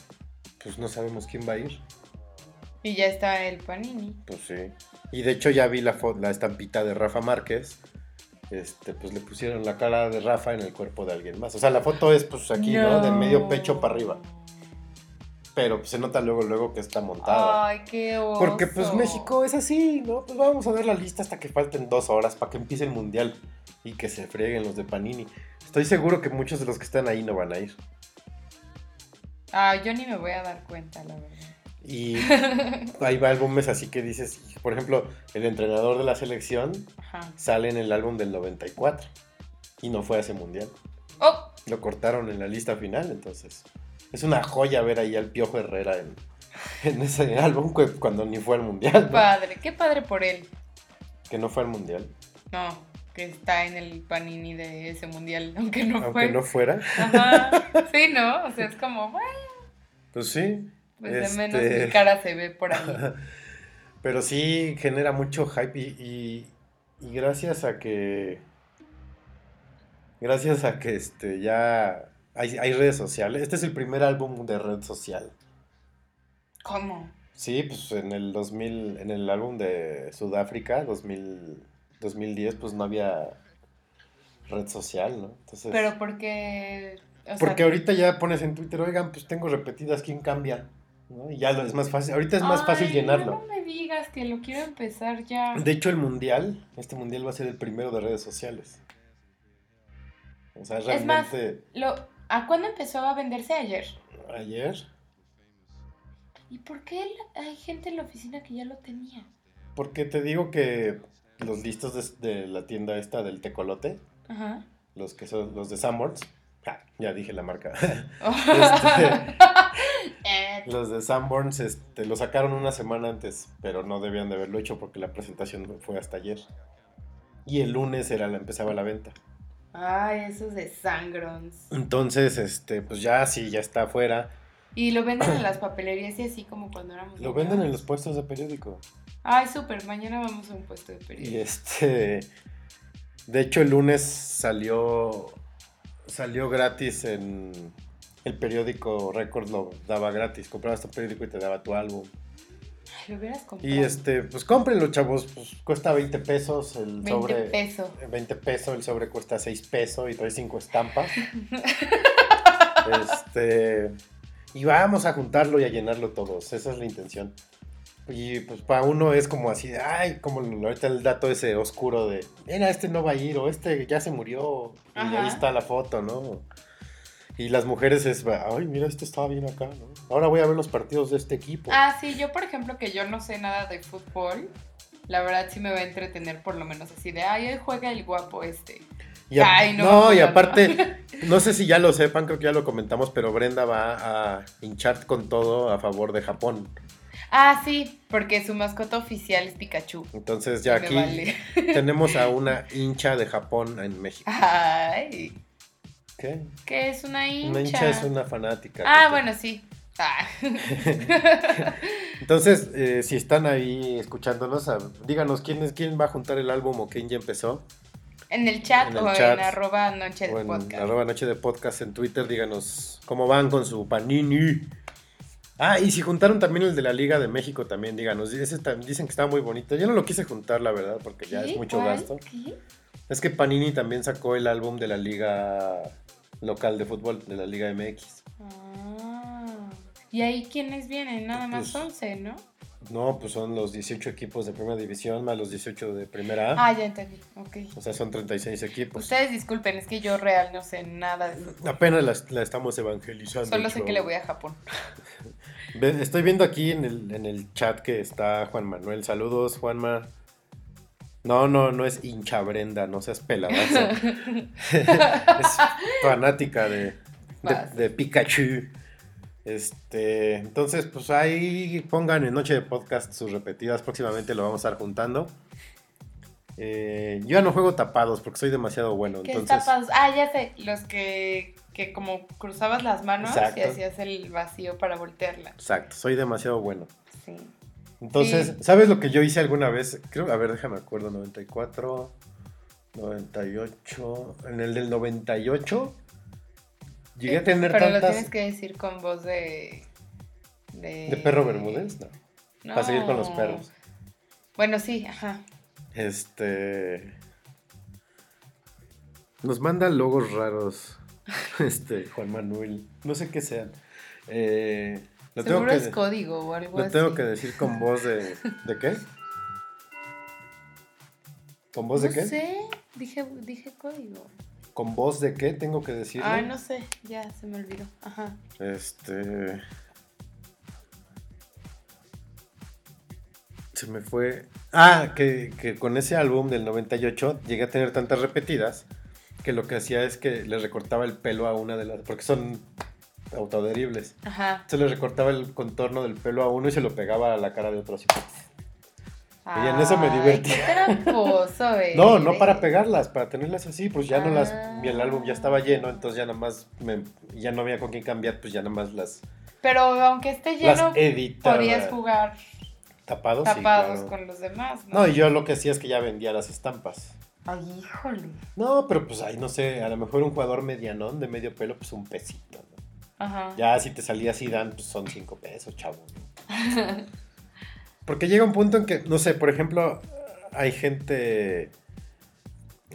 pues no sabemos quién va a ir. Y ya está el Panini. Pues sí. Y de hecho ya vi la, la estampita de Rafa Márquez. Este, pues le pusieron la cara de Rafa en el cuerpo de alguien más. O sea, la foto es pues aquí, ¿no? De medio pecho para arriba pero se nota luego, luego que está montada. Ay, qué oso. Porque pues México es así, ¿no? Pues vamos a ver la lista hasta que falten dos horas para que empiece el mundial y que se frieguen los de Panini. Estoy seguro que muchos de los que están ahí no van a ir. Ah, yo ni me voy a dar cuenta, la verdad. Y hay álbumes así que dices, por ejemplo, el entrenador de la selección sale en el álbum del 94 y no fue a ese mundial. Oh. Lo cortaron en la lista final, entonces. Es una joya ver ahí al Piojo Herrera en, ese álbum cuando ni fue al mundial. Padre, qué padre por él. Que no fue al mundial. No, que está en el panini de ese mundial, aunque no aunque no fuera. Ajá. Sí, ¿no? O sea, es como, bueno. Pues sí. Pues de menos este mi cara se ve por ahí. Pero sí genera mucho hype y, y gracias a que. Gracias a que este ya hay, redes sociales. Este es el primer álbum de red social. ¿Cómo? Sí, pues en el 2000, en el álbum de Sudáfrica, 2000, 2010, pues no había red social, ¿no? Entonces, Pero porque... porque ahorita ya pones en Twitter, oigan, pues tengo repetidas, ¿quién cambia? ¿no? Y ya lo, es más fácil, ahorita es más fácil llenarlo. No me digas que lo quiero empezar ya. De hecho, el mundial, este mundial va a ser el primero de redes sociales. O sea, realmente... Es más, lo, ¿A cuándo empezó a venderse ayer? Ayer. ¿Y por qué hay gente en la oficina que ya lo tenía? Porque te digo que los listos de, la tienda esta del tecolote, Ajá. los que son los de Sanborns, ah, ya dije la marca. Este, los de Sanborns este, lo sacaron una semana antes, pero no debían de haberlo hecho porque la presentación fue hasta ayer. Y el lunes era la, empezaba la venta. Ay, esos de Sangrons. Entonces, este, pues ya sí, ya está afuera. Y lo venden en las papelerías y así como cuando éramos. Lo venden en los puestos de periódico. Ay, súper, mañana vamos a un puesto de periódico. Y este. De hecho, el lunes salió. Salió gratis en. El periódico Record lo daba gratis. Comprabas tu periódico y te daba tu álbum. Lo hubieras comprado. Y este, pues cómprenlo, chavos. Pues cuesta 20 pesos el 20 sobre. pesos. 20 pesos, el sobre cuesta 6 pesos y trae 5 estampas. este. Y vamos a juntarlo y a llenarlo todos. Esa es la intención. Y pues para uno es como así, ay, como ahorita el dato ese oscuro de, mira, este no va a ir, o este ya se murió, y ahí está la foto, ¿no? Y las mujeres es, ay, mira, este estaba bien acá, ¿no? Ahora voy a ver los partidos de este equipo. Ah, sí, yo por ejemplo que yo no sé nada de fútbol, la verdad sí me va a entretener por lo menos así de, ay, hoy juega el guapo este. Y ay, no, no y aparte, no sé si ya lo sepan, creo que ya lo comentamos, pero Brenda va a hinchar con todo a favor de Japón. Ah, sí, porque su mascota oficial es Pikachu. Entonces ya aquí tenemos a una hincha de Japón en México. Ay. ¿Qué? ¿Qué es una hincha? Una hincha es una fanática. Ah, bueno, sí. Ah. Entonces, eh, si están ahí escuchándonos, díganos quién, es, quién va a juntar el álbum o quién ya empezó. En el chat En el o chat. en arroba noche de o en podcast. arroba noche de podcast en Twitter, díganos cómo van con su panini. Ah, y si juntaron también el de la Liga de México también, díganos. Ese tam- dicen que está muy bonito. Yo no lo quise juntar, la verdad, porque ya es mucho ¿Cuál? gasto. ¿Qué? Es que Panini también sacó el álbum de la Liga local de fútbol, de la Liga MX. ¿Y ahí quiénes vienen? Nada más Pues, 11, ¿no? No, pues son los 18 equipos de primera división más los 18 de primera A. Ah, ya entendí. Ok. O sea, son 36 equipos. Ustedes disculpen, es que yo real no sé nada de fútbol. Apenas la, la estamos evangelizando. Solo sé que le voy a Japón. Estoy viendo aquí en el, en el chat que está Juan Manuel. Saludos, Juanma. No, no, no es hincha Brenda, no seas peladazo. es fanática de, de Pikachu. Este, entonces, pues ahí pongan en Noche de Podcast sus repetidas. Próximamente lo vamos a estar juntando. Eh, yo ya no juego tapados porque soy demasiado bueno. ¿Qué Entonces, tapas? Ah, ya sé. Los que, que como cruzabas las manos Exacto. y hacías el vacío para voltearla. exacto, soy demasiado bueno. Sí. Entonces, Sí. ¿sabes lo que yo hice alguna vez? Creo, a ver, déjame acuerdo, 94, 98, en el del 98 llegué a tener Pero lo tienes que decir con voz de. De, de perro Bermúdez, no, No. para seguir con los perros. Bueno, sí, ajá. Este nos manda logos raros. Este Juan Manuel, no sé qué sean. Eh, lo tengo Seguro que es código o algo lo así. tengo que decir con voz de ¿de qué? ¿Con voz no de qué? sé, dije, dije código. ¿Con voz de qué tengo que decirlo? Ah, no sé, ya se me olvidó. Ajá. Este. Se me fue. Ah, que, que con ese álbum del 98 llegué a tener tantas repetidas que lo que hacía es que le recortaba el pelo a una de las. Porque son autoadheribles. Ajá. Se le recortaba el contorno del pelo a uno y se lo pegaba a la cara de otro así. Y en eso me divertí. Qué tramposo, eres. No, no para pegarlas, para tenerlas así, pues ya no las. El álbum ya estaba lleno, entonces ya nada más. Me, ya no había con quién cambiar, pues ya nada más las. Pero aunque esté lleno, podías jugar Tapados, sí, tapados claro. con los demás, ¿no? No, y yo lo que hacía es que ya vendía las estampas. Ay, híjole. No, pero pues ahí no sé, a lo mejor un jugador medianón de medio pelo, pues un pesito. ¿no? Ajá. Ya si te salía así, dan, pues son cinco pesos, chavo. ¿no? Porque llega un punto en que, no sé, por ejemplo, hay gente.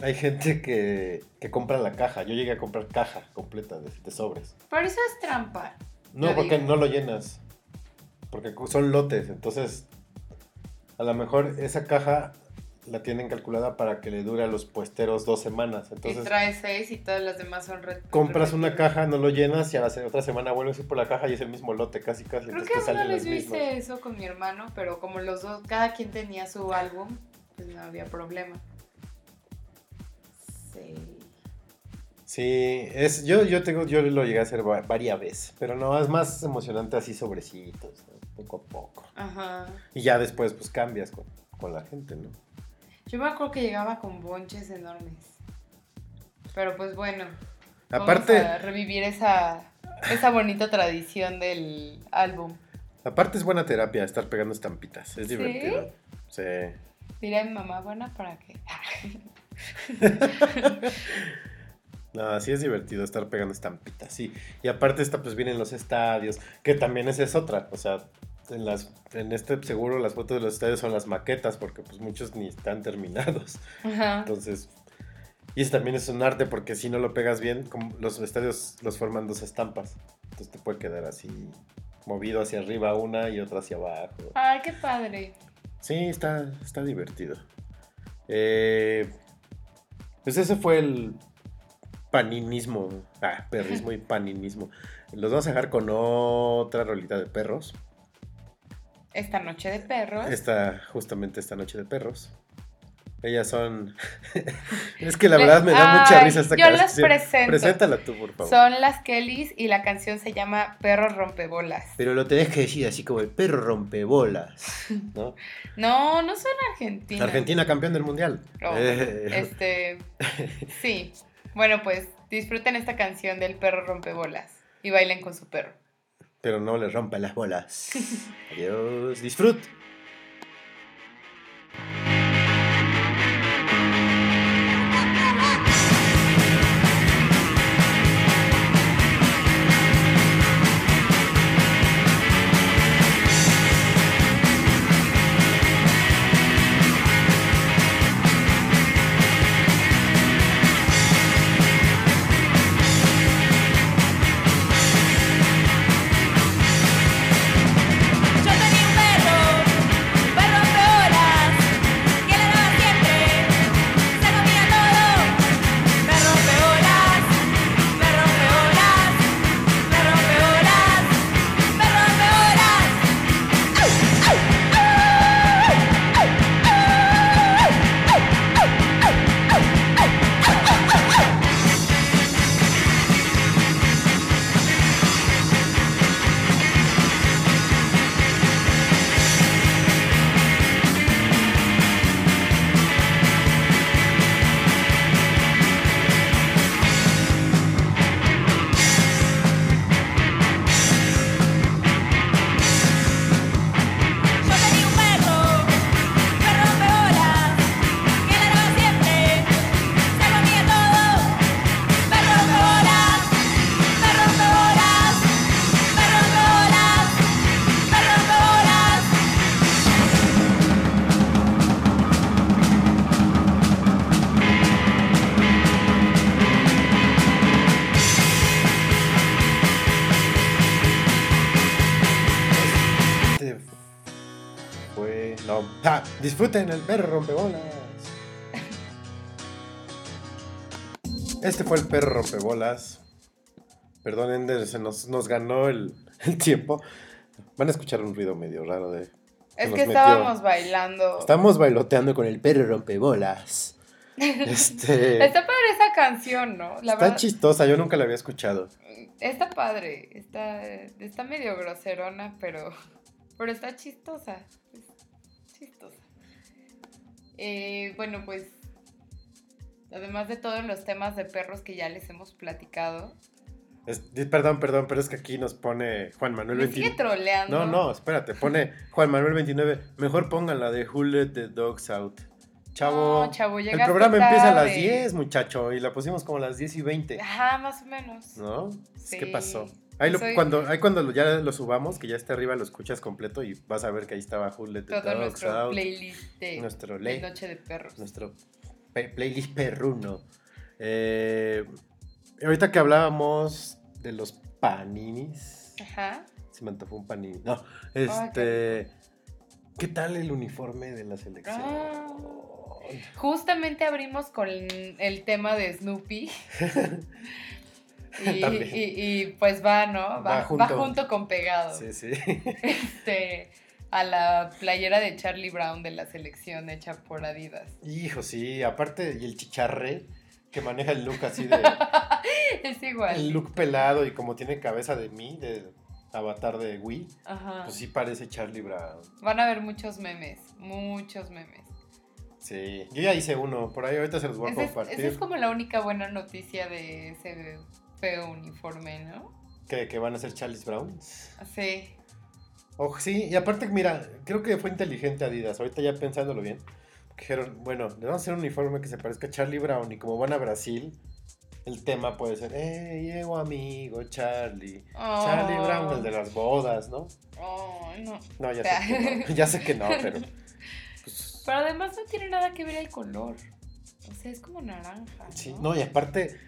Hay gente que, que compra la caja. Yo llegué a comprar caja completa de, de sobres. Pero eso es trampa. No, porque digo. no lo llenas. Porque son lotes. Entonces, a lo mejor esa caja la tienen calculada para que le dure a los puesteros dos semanas. y Entonces, trae seis y todas las demás son re- compras una caja, no lo llenas y a la otra semana vuelves por la caja y es el mismo lote, casi casi. Creo Entonces que salen vez mismos. hice eso con mi hermano, pero como los dos, cada quien tenía su álbum, pues no había problema. Sí. Sí, es, yo, yo, tengo, yo lo llegué a hacer va- varias veces, pero no, es más emocionante así sobrecitos, ¿no? poco a poco. Ajá. Y ya después pues cambias con, con la gente, ¿no? Yo me acuerdo que llegaba con bonches enormes. Pero pues bueno. vamos Aparte, a revivir esa, esa bonita tradición del álbum. aparte es buena terapia estar pegando estampitas, es ¿Sí? divertido. Sí. Mira, mi mamá, buena para qué. No, sí es divertido estar pegando estampitas, sí. Y aparte esta pues viene en los estadios, que también esa es otra, o sea, en, las, en este seguro las fotos de los estadios son las maquetas, porque pues muchos ni están terminados. Ajá. Entonces, y eso también es un arte, porque si no lo pegas bien, como los estadios los forman dos estampas. Entonces te puede quedar así, movido hacia arriba una y otra hacia abajo. Ay, qué padre. Sí, está, está divertido. Eh, pues ese fue el paninismo. Ah, perrismo y paninismo. Los vamos a dejar con otra rolita de perros. Esta noche de perros. Esta, justamente esta noche de perros. Ellas son. es que la verdad me da mucha risa esta yo las canción. presento. Preséntala tú, por favor. Son las Kellys y la canción se llama Perros Rompebolas. Pero lo tenés que decir así como el perro rompebolas. ¿no? No, no son argentinas. Argentina campeón del mundial. Eh, Este, sí. Bueno, pues disfruten esta canción del perro rompebolas y bailen con su perro. Pero no le rompa las bolas. Adiós, disfrut. Disfruten el perro rompebolas. Este fue el perro rompebolas. Perdonen, se nos, nos ganó el, tiempo. Van a escuchar un ruido medio raro de. Es que estábamos bailando. Estamos bailoteando con el perro rompebolas. Este... Está padre esa canción, ¿no? está chistosa, yo nunca la había escuchado. Está padre, está, está medio groserona, pero, pero está chistosa. chistosa. Eh, bueno, pues además de todos los temas de perros que ya les hemos platicado. perdón, perdón, pero es que aquí nos pone Juan Manuel 29. troleando. No, no, espérate, pone Juan Manuel 29. Mejor pongan la de Who Let the Dogs Out. Chavo, no, chavo el programa empieza a las 10, muchacho, y la pusimos como a las 10 y 20. Ajá, más o menos. ¿No? ¿Qué pasó? Ahí, cuando, ahí cuando ya lo subamos, que ya esté arriba, lo escuchas completo y vas a ver que ahí estaba Hullet Todo nuestro playlist de, nuestro Noche de Perros. Nuestro playlist perruno. Eh, ahorita que hablábamos de los paninis. Ajá. Se me antojó un panini. No, este... ¿Qué tal el uniforme de la selección? Ah. justamente abrimos con el tema de Snoopy. Y, pues va, ¿no? Va, junto. con pegado. Sí, sí. Este, a la playera de Charlie Brown de la selección hecha por Adidas. Hijo, sí, aparte, y el chicharre que maneja el look así de... es igual. El look pelado y como tiene cabeza de mí, de avatar de Wii, pues sí parece Charlie Brown. Van a ver muchos memes, muchos memes. Sí, yo ya hice uno, por ahí ahorita se los voy a compartir. esa es como la única buena noticia de ese feo uniforme, ¿no? ¿Que, que van a ser Charles Brown? Sí. Oh, sí, y aparte, mira, creo que fue inteligente Adidas, ahorita ya pensándolo bien. Dijeron, bueno, le vamos a hacer un uniforme que se parezca a Charlie Brown y como van a Brasil, el tema puede ser, eh, llego amigo, Charlie. Charlie Brown, el de las bodas, ¿no? Oh, no. No, ya sé que no, ya sé que no, pero... Pues pero además no tiene nada que ver el color. O sea, es como naranja. Sí, no, y aparte,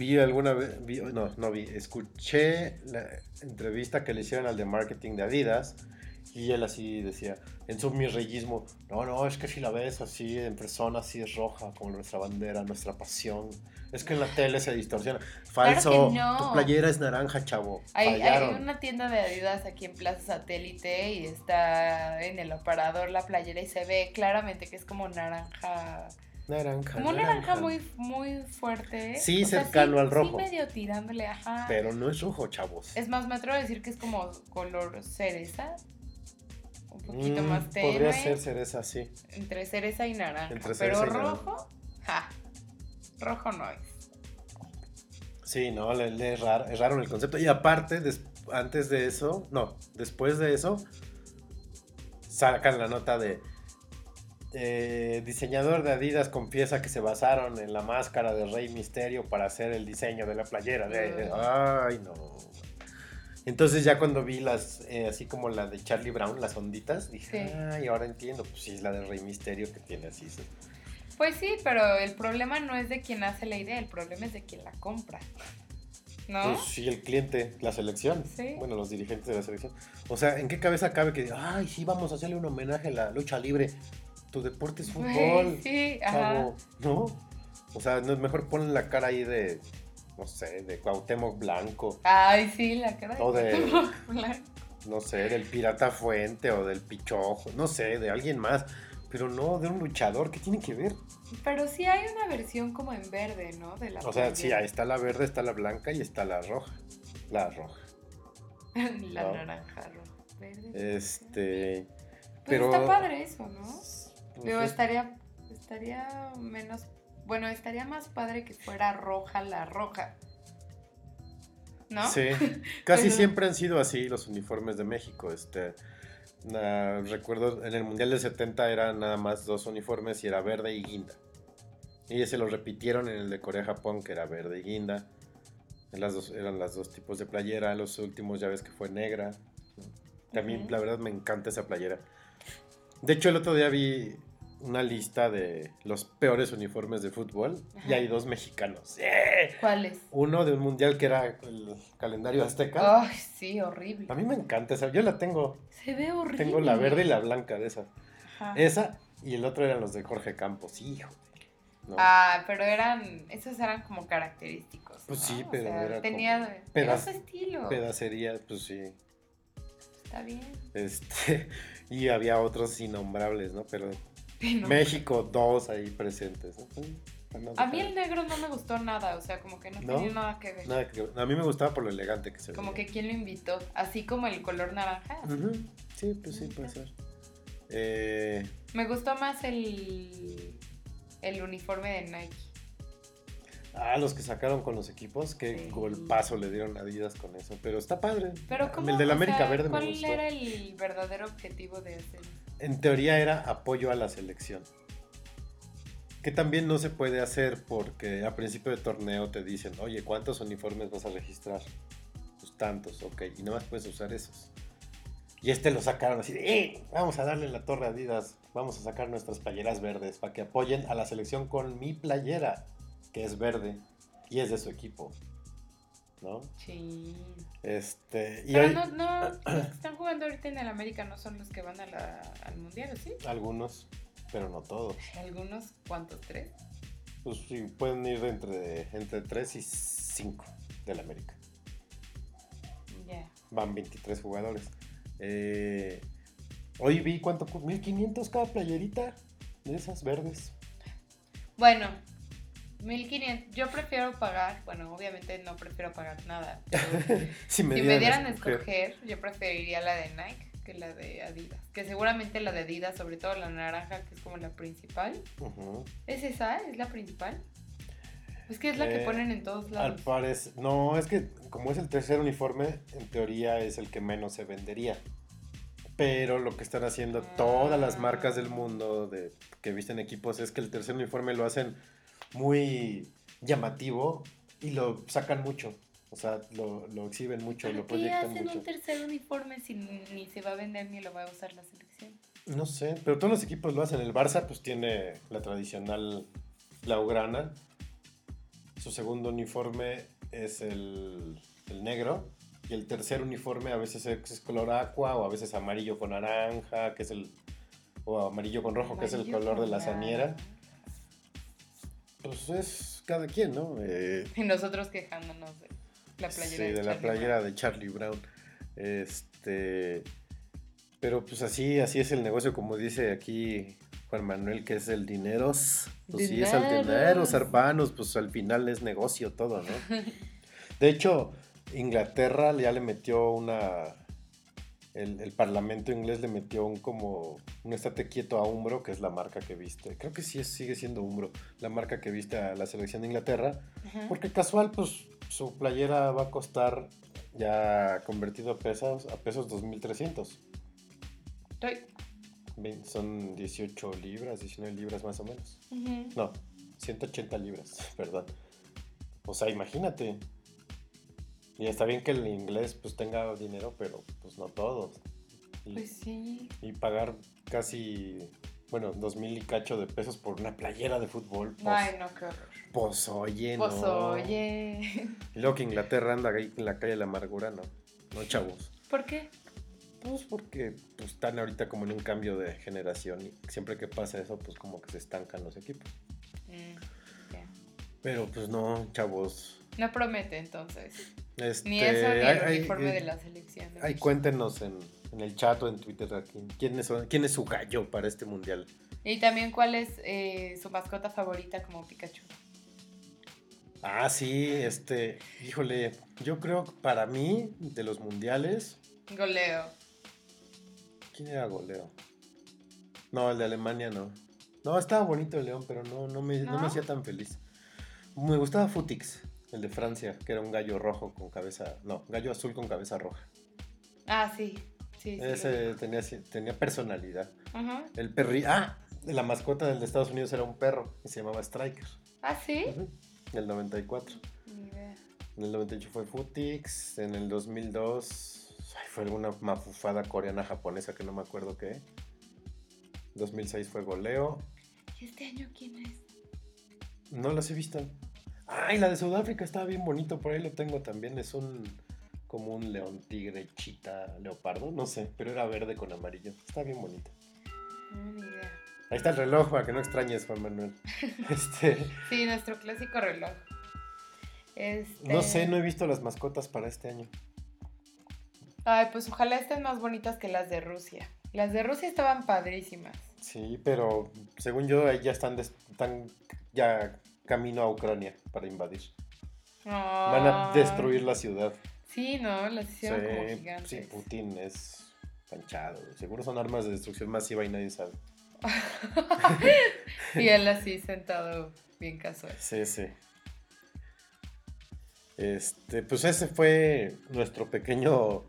vi alguna vez, no, no vi, escuché la entrevista que le hicieron al de marketing de Adidas y él así decía, en su mirreyismo, no, no, es que si la ves así en persona, así es roja, como nuestra bandera, nuestra pasión. Es que en la tele se distorsiona. Falso, tu playera es naranja, chavo. Hay, hay, una tienda de Adidas aquí en Plaza Satélite y está en el operador la playera y se ve claramente que es como naranja Naranja. Como naranja, muy, muy fuerte. Sí, cercano al rojo. Sí, medio tirándole, ajá. Pero no es rojo, chavos. Es más, me atrevo a decir que es como color cereza. Un poquito mm, más tenue. Podría ser cereza, sí. Entre cereza y naranja. Entre cereza Pero rojo, ja. Rojo no es. Sí, no, le, es, raro, es raro el concepto. Y aparte, antes de eso, no, después de eso, sacan la nota de eh, diseñador de Adidas confiesa que se basaron en la máscara de Rey Misterio para hacer el diseño de la playera. De, ay, no. Entonces ya cuando vi las, eh, así como la de Charlie Brown, las onditas, dije, ay, ahora entiendo, pues sí, es la de Rey Misterio que tiene así. Pues sí, pero el problema no es de quien hace la idea, el problema es de quien la compra. ¿No? Pues sí, el cliente, la selección. Bueno, los dirigentes de la selección. O sea, ¿en qué cabeza cabe que, ay, sí, vamos a hacerle un homenaje a la lucha libre? Tu deporte es fútbol. Sí, ajá. ¿No? O sea, no mejor poner la cara ahí de no sé, de Cuauhtémoc Blanco. Ay, sí, la cara de, o de Blanco. No sé, del Pirata Fuente o del Pichojo, no sé, de alguien más. Pero no de un luchador, ¿qué tiene que ver? Pero sí hay una versión como en verde, ¿no? De la o sea, sí, ahí está la verde, está la blanca y está la roja. La roja. la naranja roja. Verde. Este. Pues pero está padre eso, ¿no? Pero estaría, estaría menos bueno, estaría más padre que fuera roja la roja. ¿No? Sí, casi siempre han sido así los uniformes de México. Este, recuerdo en el Mundial del 70 eran nada más dos uniformes y era verde y guinda. Y ese lo repitieron en el de Corea-Japón, que era verde y guinda. Las dos, eran los dos tipos de playera. Los últimos ya ves que fue negra. Mí, la verdad, me encanta esa playera. De hecho, el otro día vi una lista de los peores uniformes de fútbol y hay dos mexicanos. ¿Cuáles? Uno de un mundial que era el calendario azteca. Ay, sí, horrible. A mí me encanta esa, yo la tengo. Se ve horrible. Tengo la verde y la blanca de esa. Esa y el otro eran los de Jorge Campos, hijo. Ah, pero eran, esos eran como característicos. Pues sí, pero era tenía era su estilo. Pedacería, pues sí. Está bien. Este, y había otros innombrables, ¿no? Pero México, dos ahí presentes. A mí el negro no me gustó nada, o sea, como que no, tenía nada que ver. Nada que, a mí me gustaba por lo elegante que se Como que quién lo invitó, así como el color naranja. Sí, pues sí, puede ser. Eh, me gustó más el, el uniforme de Nike. Ah, los que sacaron con los equipos, qué golpazo le dieron a Adidas con eso. Pero está padre. Pero El del América Verde me gustó. ¿Cuál era el verdadero objetivo de hacer? En teoría era apoyo a la selección. Que también no se puede hacer porque a principio de torneo te dicen, oye, ¿cuántos uniformes vas a registrar? Pues tantos, ok. Y nada más puedes usar esos. Y este lo sacaron así ¡eh! Vamos a darle la torre a Adidas. Vamos a sacar nuestras playeras verdes para que apoyen a la selección con mi playera que es verde y es de su equipo. ¿No? Sí. Este, Pero no, no, los que están jugando ahorita en el América no son los que van a la, al Mundial, ¿sí? Algunos, pero no todos. ¿Algunos? ¿Cuántos? ¿Tres? Pues sí, pueden ir entre, entre 3 y 5 del América. Ya. Van 23 jugadores. Eh, hoy vi cuánto, 1500 cada playerita de esas verdes. Bueno, 1500, yo prefiero pagar, bueno, obviamente no prefiero pagar nada. si me, dieran, a escoger, yo preferiría la de Nike que la de Adidas. Que seguramente la de Adidas, sobre todo la naranja, que es como la principal. ¿Es esa? ¿Es la principal? Es que es la que eh, ponen en todos lados. Al no, es que como es el tercer uniforme, en teoría es el que menos se vendería. Pero lo que están haciendo todas las marcas del mundo de, que visten equipos es que el tercer uniforme lo hacen muy llamativo y lo sacan mucho. O sea, lo, lo exhiben mucho, lo proyectan mucho. hacen un tercer uniforme si ni se va a vender ni lo va a usar la selección? No sé, pero todos los equipos lo hacen. El Barça pues tiene la tradicional blaugrana. Su segundo uniforme es el, el negro. Y el tercer uniforme a veces es color aqua o a veces amarillo con naranja, que es el... O amarillo con rojo, que es el color de la saniera. Pues es cada quien, ¿no? Eh, y nosotros quejándonos de la playera sí, de, la playera de Charlie Brown. Este. Pero pues así, así es el negocio, como dice aquí Juan Manuel, que es el dineros. Pues sí, es el dinero, hermanos, pues al final es negocio todo, ¿no? De hecho, Inglaterra ya le metió una el, Parlamento inglés le metió un como un estate quieto a Umbro, que es la marca que viste. Creo que sí sigue siendo Umbro, la marca que viste a la selección de Inglaterra. Porque casual, pues su playera va a costar ya convertido a pesos, a pesos 2300. Estoy. Vein- Son 18 libras, 19 libras más o menos. No, 180 libras, perdón. O sea, imagínate. Y está bien que el inglés pues tenga dinero, pero pues no todos. Y, Pues sí. y pagar casi, bueno, dos mil y cacho de pesos por una playera de fútbol. Pues, Ay, no, qué horror. pues oye, Pues no. oye. Y luego que Inglaterra anda ahí en la calle de la amargura, no. No, chavos. ¿Por qué? Pues porque pues, están ahorita como en un cambio de generación y siempre que pasa eso, pues como que se estancan los equipos. Mm. Pero pues no, chavos. No promete entonces. Este, Ni eso ni el hay- hay- uniforme eh, de la selección. Ay, cuéntenos en, en el chat o en Twitter aquí, ¿quién es, quién es su gallo para este mundial. Y también cuál es eh, su mascota favorita como Pikachu. Ah, sí, este, híjole, yo creo que para mí, de los mundiales, Goleo. ¿quién era goleo? No, el de Alemania no. No, estaba bonito el león, pero no, no, me, no me hacía tan feliz. Me gustaba Futix, el de Francia, que era un gallo rojo con cabeza, no, gallo azul con cabeza roja. Ah, sí. Sí, sí. Ese tenía, tenía personalidad. Ajá. El perri... Ah, la mascota del de Estados Unidos era un perro y se llamaba Striker. Ah, sí. Ujú, En el 94. Ni idea. En el 98 fue Futix. En el 2002 ay, fue alguna mafufada coreana japonesa que no me acuerdo qué. 2006 fue Goleo. ¿Y este año quién es? No las he visto. Ay, la de Sudáfrica estaba bien bonito. Por ahí lo tengo también. Es un. Como un león, tigre, chita, leopardo. No sé, pero era verde con amarillo. Está bien bonito. No, ni idea. Ahí está el reloj para que no extrañes, Juan Manuel. Este. Sí, nuestro clásico reloj. Este... No sé, no he visto las mascotas para este año. Ay, pues ojalá estén más bonitas que las de Rusia. Las de Rusia estaban padrísimas. Sí, pero según yo ahí ya están, están ya camino a Ucrania para invadir. Van a destruir la ciudad. Sí, ¿no? Las hicieron como Sí, gigantes. sí, Putin es panchado. Seguro son armas de destrucción masiva y nadie sabe. Y él así sentado, bien casual. Sí, sí. Este, pues ese fue nuestro pequeño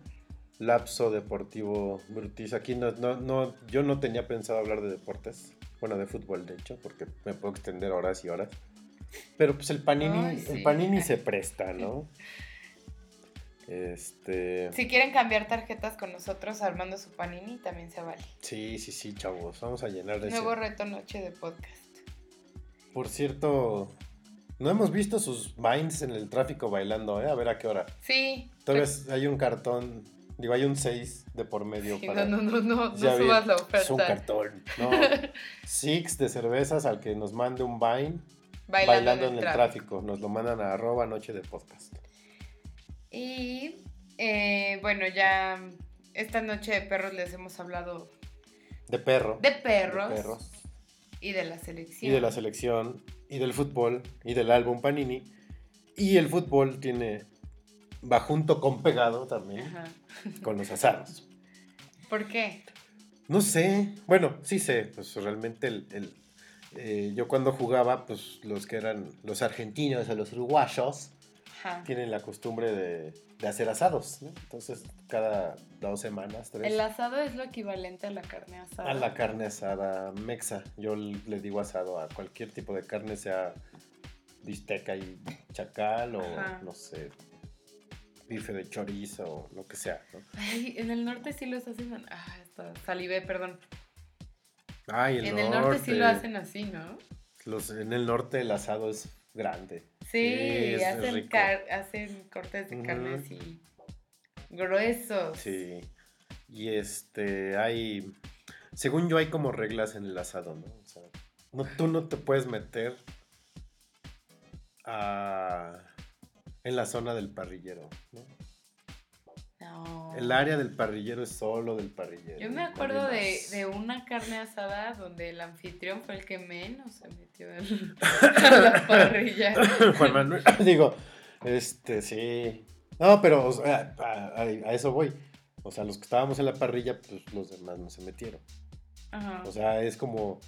lapso deportivo Brutis. Aquí no, no, no, yo no tenía pensado hablar de deportes. Bueno, de fútbol, de hecho, porque me puedo extender horas y horas. Pero pues el Panini, Ay, sí. el Panini se presta, ¿no? Este. Si quieren cambiar tarjetas con nosotros armando su panini, también se vale. Sí, sí, sí, chavos. Vamos a llenar de ese. Nuevo reto noche de podcast. Por cierto, no hemos visto sus vines en el tráfico bailando, ¿eh? A ver a qué hora. Sí. Todavía es- hay un cartón, digo, hay un 6 de por medio Sí, para... no, no, no, no, no subas la Es un oferta. cartón. No, six de cervezas al que nos mande un vine Bailando, bailando, en el tráfico. tráfico. Nos lo mandan a arroba noche de podcast. Y eh, bueno, ya esta noche de perros les hemos hablado De perro. de perros, de perros. y de la Y selección. de la selección, y del fútbol, y del álbum Panini. Y el fútbol tiene, va junto con pegado también, Ajá. con los asados. ¿Por qué? No sé, bueno, sí sé, pues realmente el, el, eh, yo cuando jugaba, pues los que eran los argentinos o los uruguayos Ajá. tienen la costumbre de, de hacer asados, ¿no? Entonces cada dos semanas, tres, El asado es lo equivalente a la carne asada. a la carne asada mexa. Yo le digo asado a cualquier tipo de carne, sea bisteca y chacal o Ajá. no sé, bife de chorizo o lo que sea, ¿no? Ay, en el norte sí los hacen. Ah, está, salivé, perdón. Ay, el en norte, el norte sí lo hacen así, ¿no? Los, en el norte el asado es grande. Sí, hacen, rico. car- hacen cortes de carne así gruesos. Sí. Y este, hay. Según yo, hay como reglas en el asado, ¿no? O sea, no, tú no te puedes meter a- en la zona del parrillero, ¿no? No. El área del parrillero es solo del parrillero. Yo me acuerdo de, de una carne asada donde el anfitrión fue el que menos se metió en a la parrilla. Juan Manuel, digo, este, sí. No, pero o sea, a, a- a eso voy. O sea, los que estábamos en la parrilla, pues los demás no se metieron. Ajá. O sea, es como,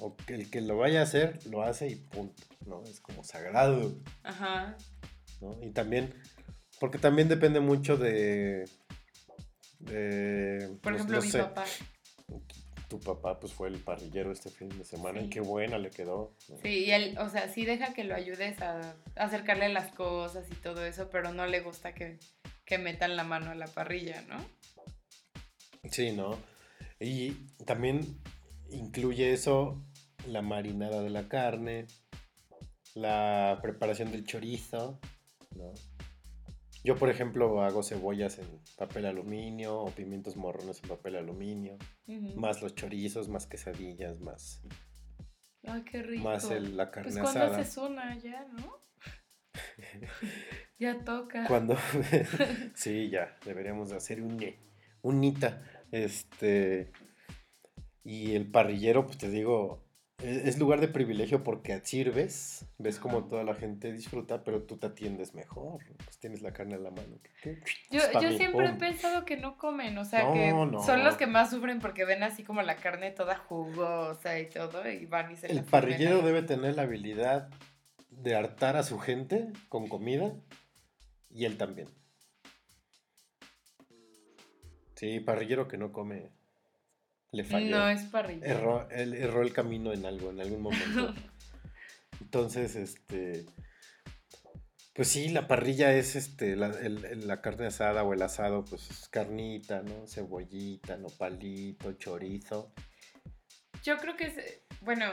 o que el que lo vaya a hacer, lo hace y punto, ¿no? Es como sagrado, Ajá. ¿no? Y también Porque también depende mucho de. de Por ejemplo, no mi sé, papá. Tu papá, pues fue el parrillero este fin de semana. Y qué buena le quedó. Sí, y él, o sea, sí deja que lo ayudes a acercarle las cosas y todo eso, pero no le gusta que, que metan la mano a la parrilla, ¿no? Sí, ¿no? Y también incluye eso la marinada de la carne, la preparación del chorizo, ¿no? Yo, por ejemplo, hago cebollas en papel aluminio o pimientos morrones en papel aluminio, más los chorizos, más quesadillas, más, Ay, qué rico. más el- la carne Pues cuando asada. haces una ya, ¿no? ya toca. Cuando sí, ya, deberíamos de hacer un unita. Este y el parrillero, pues te digo, es lugar de privilegio porque sirves, ves como toda la gente disfruta, pero tú te atiendes mejor, pues tienes la carne a la mano. Yo, Es pa' yo mí, siempre he pensado que no comen, o sea, No, que no. son los que más sufren porque ven así como la carne toda jugosa y todo y van y se El la parrillero debe tener la habilidad de hartar a su gente con comida y él también. Sí, parrillero que no come le falló. No es parrilla. erró, él erró el camino en algo, en algún momento. Entonces, este. Pues sí, la parrilla es este, la, el- la carne asada o el asado, pues es carnita, ¿no? Cebollita, nopalito, chorizo. Yo creo que es, bueno,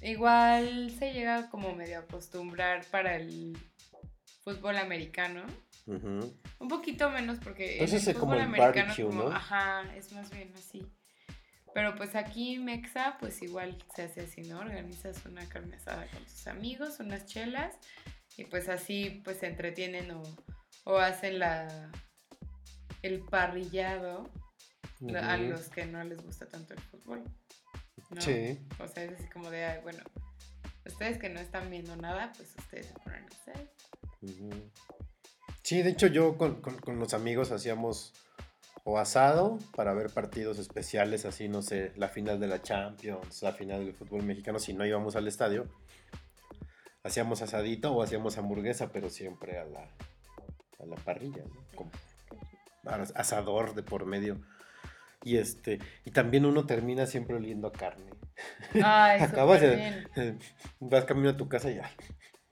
igual se llega como medio a acostumbrar para el fútbol americano. Un poquito menos porque en Entonces el es como el americano barbecue, como, ¿no? ajá, es más bien así. Pero pues aquí Mexa, pues igual se hace así, ¿no? Organizas una carne asada con tus amigos, unas chelas, y pues así pues se entretienen o, o hacen la el parrillado la- a los que no les gusta tanto el fútbol. ¿no? Sí. O sea, es así como de, bueno, ustedes que no están viendo nada, pues ustedes se ponen a hacer. Sí, de hecho yo con, con- con los amigos hacíamos o asado para ver partidos especiales, así, no sé, la final de la Champions, la final del fútbol mexicano, si no íbamos al estadio. Hacíamos asadito o hacíamos hamburguesa, pero siempre a la, a la parrilla, ¿no? As- asador de por medio. Y este, y también uno termina siempre oliendo a carne. Ay, Acabas de- bien. Vas camino a tu casa y ay,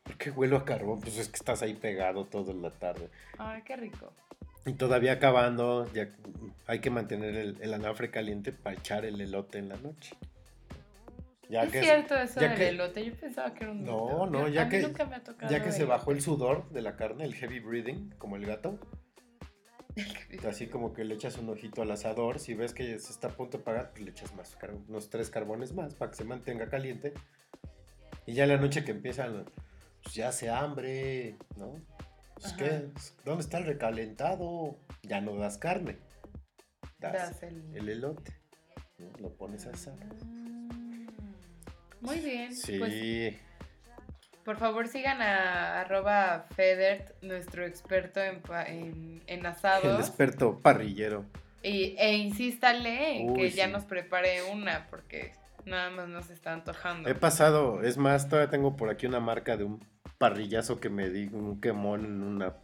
¿por qué huelo a carbón? Pues es que estás ahí pegado toda la tarde. Ay, qué rico. Y todavía acabando, ya hay que mantener el, el anafre caliente para echar el elote en la noche. Ya es que, cierto eso ya del que- elote, yo pensaba que era un No, no, ya que- nunca me ha tocado ya que se bajó el sudor de la carne, el heavy breathing, como el gato, así como que le echas un ojito al asador, si ves que se está a punto de apagar, pues le echas más, unos tres carbones más para que se mantenga caliente. Y ya en la noche que empiezan, pues ya hace hambre, ¿no? Pues. ¿qué? ¿Dónde está el recalentado? Ya no das carne, das, Das el- el elote, ¿no? lo pones a asar. Muy bien. Sí, Pues por favor sigan a arroba Federt, nuestro experto en, en, en el asados. experto parrillero. Y, e insístale en que ya nos prepare una, porque nada más nos está antojando. He pasado, es más, todavía tengo por aquí una marca de un parrillazo que me di, un quemón en, una,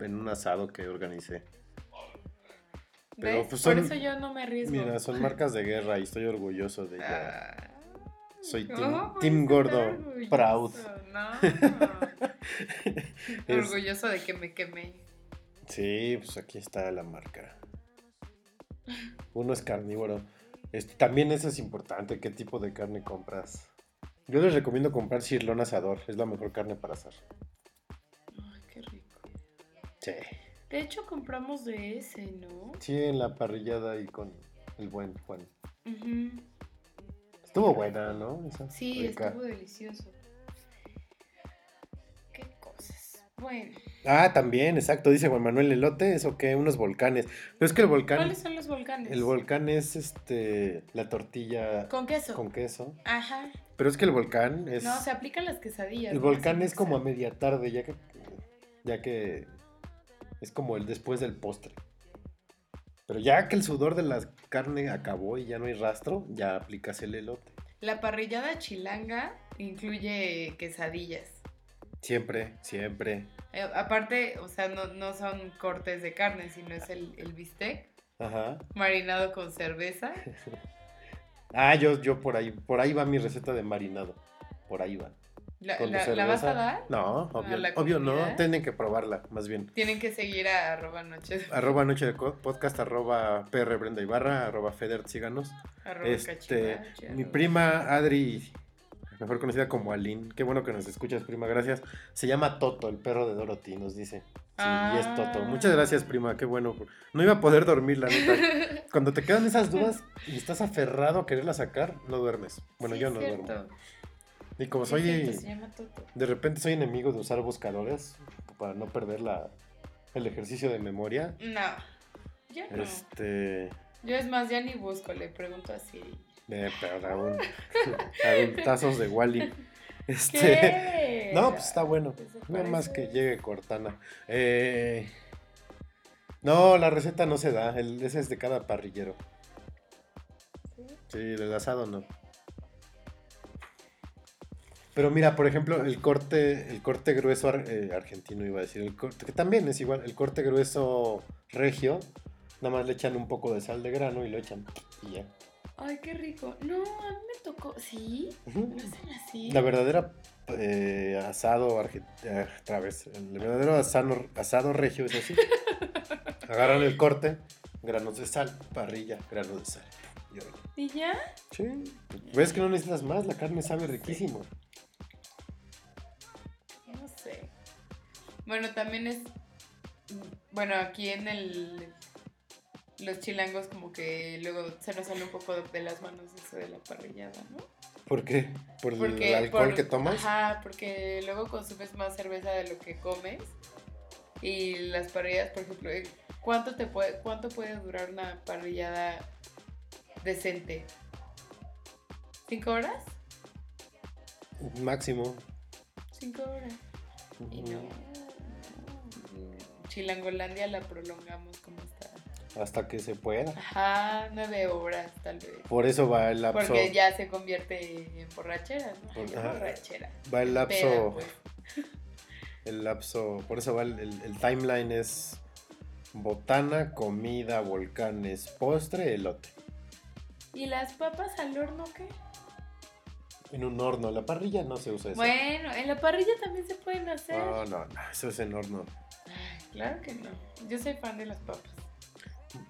en un asado que organicé. pero, ¿Ves? pues, Por eso yo no me arriesgo. Mira, son marcas de guerra y estoy orgulloso de ella. Ah. Soy ¿Cómo team, team gordo, proud. No. Es- Orgulloso de que me quemé. Sí, pues aquí está la marca. Uno es carnívoro. Este, también eso es importante, qué tipo de carne compras. Yo les recomiendo comprar cirlón asador, es la mejor carne para asar. Ay, qué rico. Sí. De hecho, compramos de ese, ¿no? Sí, en la parrillada y con el buen Juan. Estuvo buena, ¿no? Esa Sí, rica. estuvo delicioso. Qué cosas. Bueno, Ah, también, exacto, dice Juan Manuel Elote, eso que unos volcanes. Pero es que el volcán, ¿cuáles son los volcanes? el volcán es este la tortilla Con queso. con queso. Ajá. Pero es que el volcán es No, se aplican las quesadillas. el ¿no? volcán es como a media tarde, ya que ya que es como el después del postre. Pero ya que el sudor de la carne acabó y ya no hay rastro, ya aplicas el elote. La parrillada chilanga incluye quesadillas. Siempre, siempre. Eh, aparte, o sea, no, no son cortes de carne, sino es el, el bistec. Ajá. Marinado con cerveza. ah, yo, yo por ahí, por ahí va mi receta de marinado. Por ahí va. ¿La, la, vas a dar? No, obvio, obvio no, tienen que probarla, más bien. Tienen que seguir a arroba noche de Arroba noche de podcast, arroba PR Brenda Ibarra, arroba Feder Síganos. este, mi prima Adri mejor conocida como Aline. Qué bueno que nos escuchas, prima, gracias. Se llama Toto, el perro de Dorothy, nos dice. Sí, y es Toto. Ah. Muchas gracias, prima, qué bueno. No iba a poder dormir, la neta. Cuando te quedan esas dudas y estás aferrado a quererla sacar, no duermes. Bueno, yo no duermo. Y como soy. De repente soy enemigo de usar buscadores para no perder la, el ejercicio de memoria. No. Yo no. Este. Yo es más, ya ni busco, le pregunto así. Eh, pero tazos de Wally. Este, no, pues está bueno. Nada más que llegue Cortana. Eh, no, la receta no se da. El, ese es de cada parrillero. Sí, sí el asado no. Pero mira, por ejemplo, el corte, el corte grueso eh, argentino iba a decir, el corte, que también es igual, el corte grueso regio, nada más le echan un poco de sal de grano y lo echan y ya. Ay, qué rico. No, a mí me tocó. ¿Sí? ¿No hacen así? La verdadera eh, asado. Otra vez. El verdadero asado, asado regio es así. Agarran el corte, granos de sal, parrilla, granos de sal. ¿Y ya? Sí. ¿Ves que no necesitas más? La carne sabe riquísimo. No sé. Bueno, también es. Bueno, aquí en el los chilangos como que luego se nos sale un poco de, las manos eso de la parrillada, ¿no? ¿Por qué? ¿Por el alcohol que tomas? Ajá, porque luego consumes más cerveza de lo que comes. Y las parrilladas, por ejemplo, eh, ¿cuánto, te puede, cuánto puede durar una parrillada decente? ¿Cinco horas? Máximo. Cinco horas. Y no. Chilangolandia la prolongamos como está hasta que se pueda. Ajá, nueve horas tal vez. Por eso va el lapso. Porque ya se convierte en borrachera, ¿no? Por, borrachera. Va el lapso. Pues. El lapso. Por eso va el, el, timeline es botana, comida, volcanes, postre, elote. ¿Y las papas al horno qué? En un horno, la parrilla no se usa eso. Bueno, en la parrilla también se pueden hacer. No, no, no, eso es en horno. Ay, claro que no. Yo soy fan de las papas.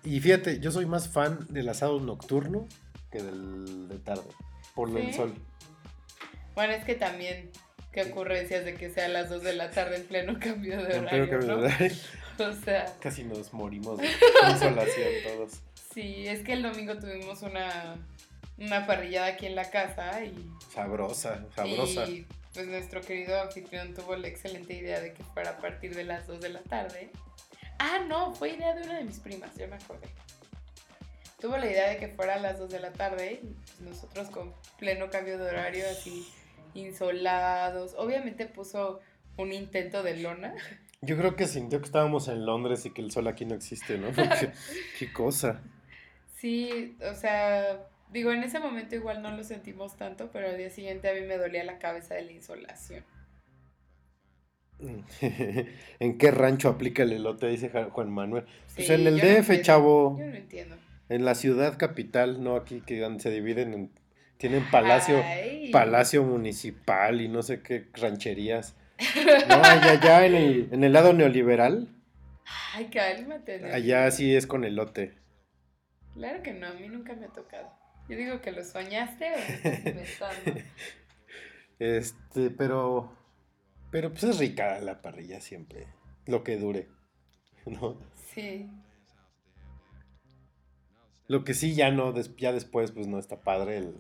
Y fíjate, yo soy más fan del asado nocturno que del de tarde, por el sol. Bueno, es que también, qué ocurrencias de que sea a las 2 de la tarde en pleno cambio de horario. Cambio de horario. O sea. Casi nos morimos de insolación todos. Sí, es que el domingo tuvimos una, una parrillada aquí en la casa y. Sabrosa, sabrosa. Y pues nuestro querido anfitrión tuvo la excelente idea de que fuera a partir de las 2 de la tarde. Ah, no, fue idea de una de mis primas, ya me acordé. Tuvo la idea de que fuera a las 2 de la tarde y pues, nosotros con pleno cambio de horario, así insolados. Obviamente puso un intento de lona. Yo creo que sintió que estábamos en Londres y que el sol aquí no existe, ¿no? Porque, qué cosa. Sí, o sea, digo, en ese momento igual no lo sentimos tanto, pero al día siguiente a mí me dolía la cabeza de la insolación. ¿En qué rancho aplica el elote? Dice Juan Manuel. pues en el DF, chavo. Yo no entiendo. En la ciudad capital, no aquí que se dividen en. Tienen palacio, palacio municipal y no sé qué rancherías. No, allá, allá en, el, en el lado neoliberal. Ay, cálmate. Allá sí es con elote. Claro que no, a mí nunca me ha tocado. Yo digo que lo soñaste o me estás Este, pero pero pues es rica la parrilla siempre, lo que dure, ¿no? Sí. Lo que sí ya no, ya después pues no está padre el,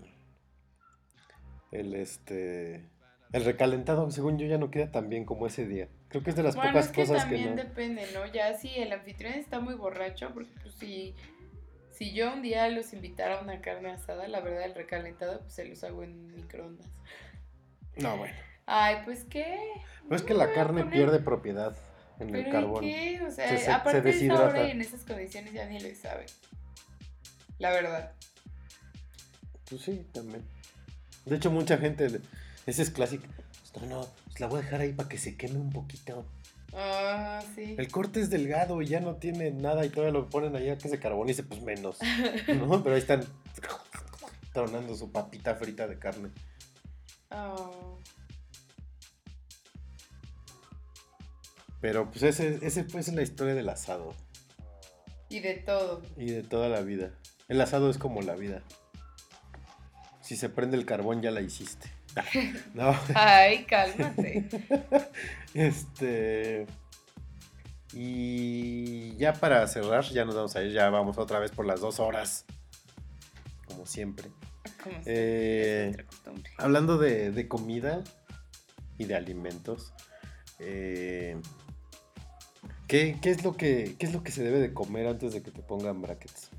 el este, el recalentado, según yo ya no queda tan bien como ese día. Creo que es de las pocas que cosas que no. También depende, ¿no? Ya si el anfitrión está muy borracho, porque pues si, si yo un día los invitara a una carne asada, la verdad el recalentado pues se los hago en microondas. No, bueno. Ay, pues qué. No es que la carne pierde propiedad en el carbón. ¿Qué? O sea, aparte de esa hora y en esas condiciones ya ni le sabe. La verdad. Pues sí, también. De hecho, mucha gente. Ese es clásico. No, no, pues la voy a dejar ahí para que se queme un poquito. Ah, sí. El corte es delgado y ya no tiene nada y todavía lo ponen allá que se carbonice, pues menos. ¿No? Pero ahí están tronando su papita frita de carne. Oh. Pero pues ese, ese pues es la historia del asado. Y de todo. Y de toda la vida. El asado es como la vida. Si se prende el carbón ya la hiciste. No. Ay, cálmate. Este. Y ya para cerrar, ya nos vamos a ir, ya vamos otra vez por las dos horas. Como siempre. Como Eh. Hablando de, de comida y de alimentos, eh, ¿qué, qué es lo que, ¿qué es lo que se debe de comer antes de que te pongan brackets?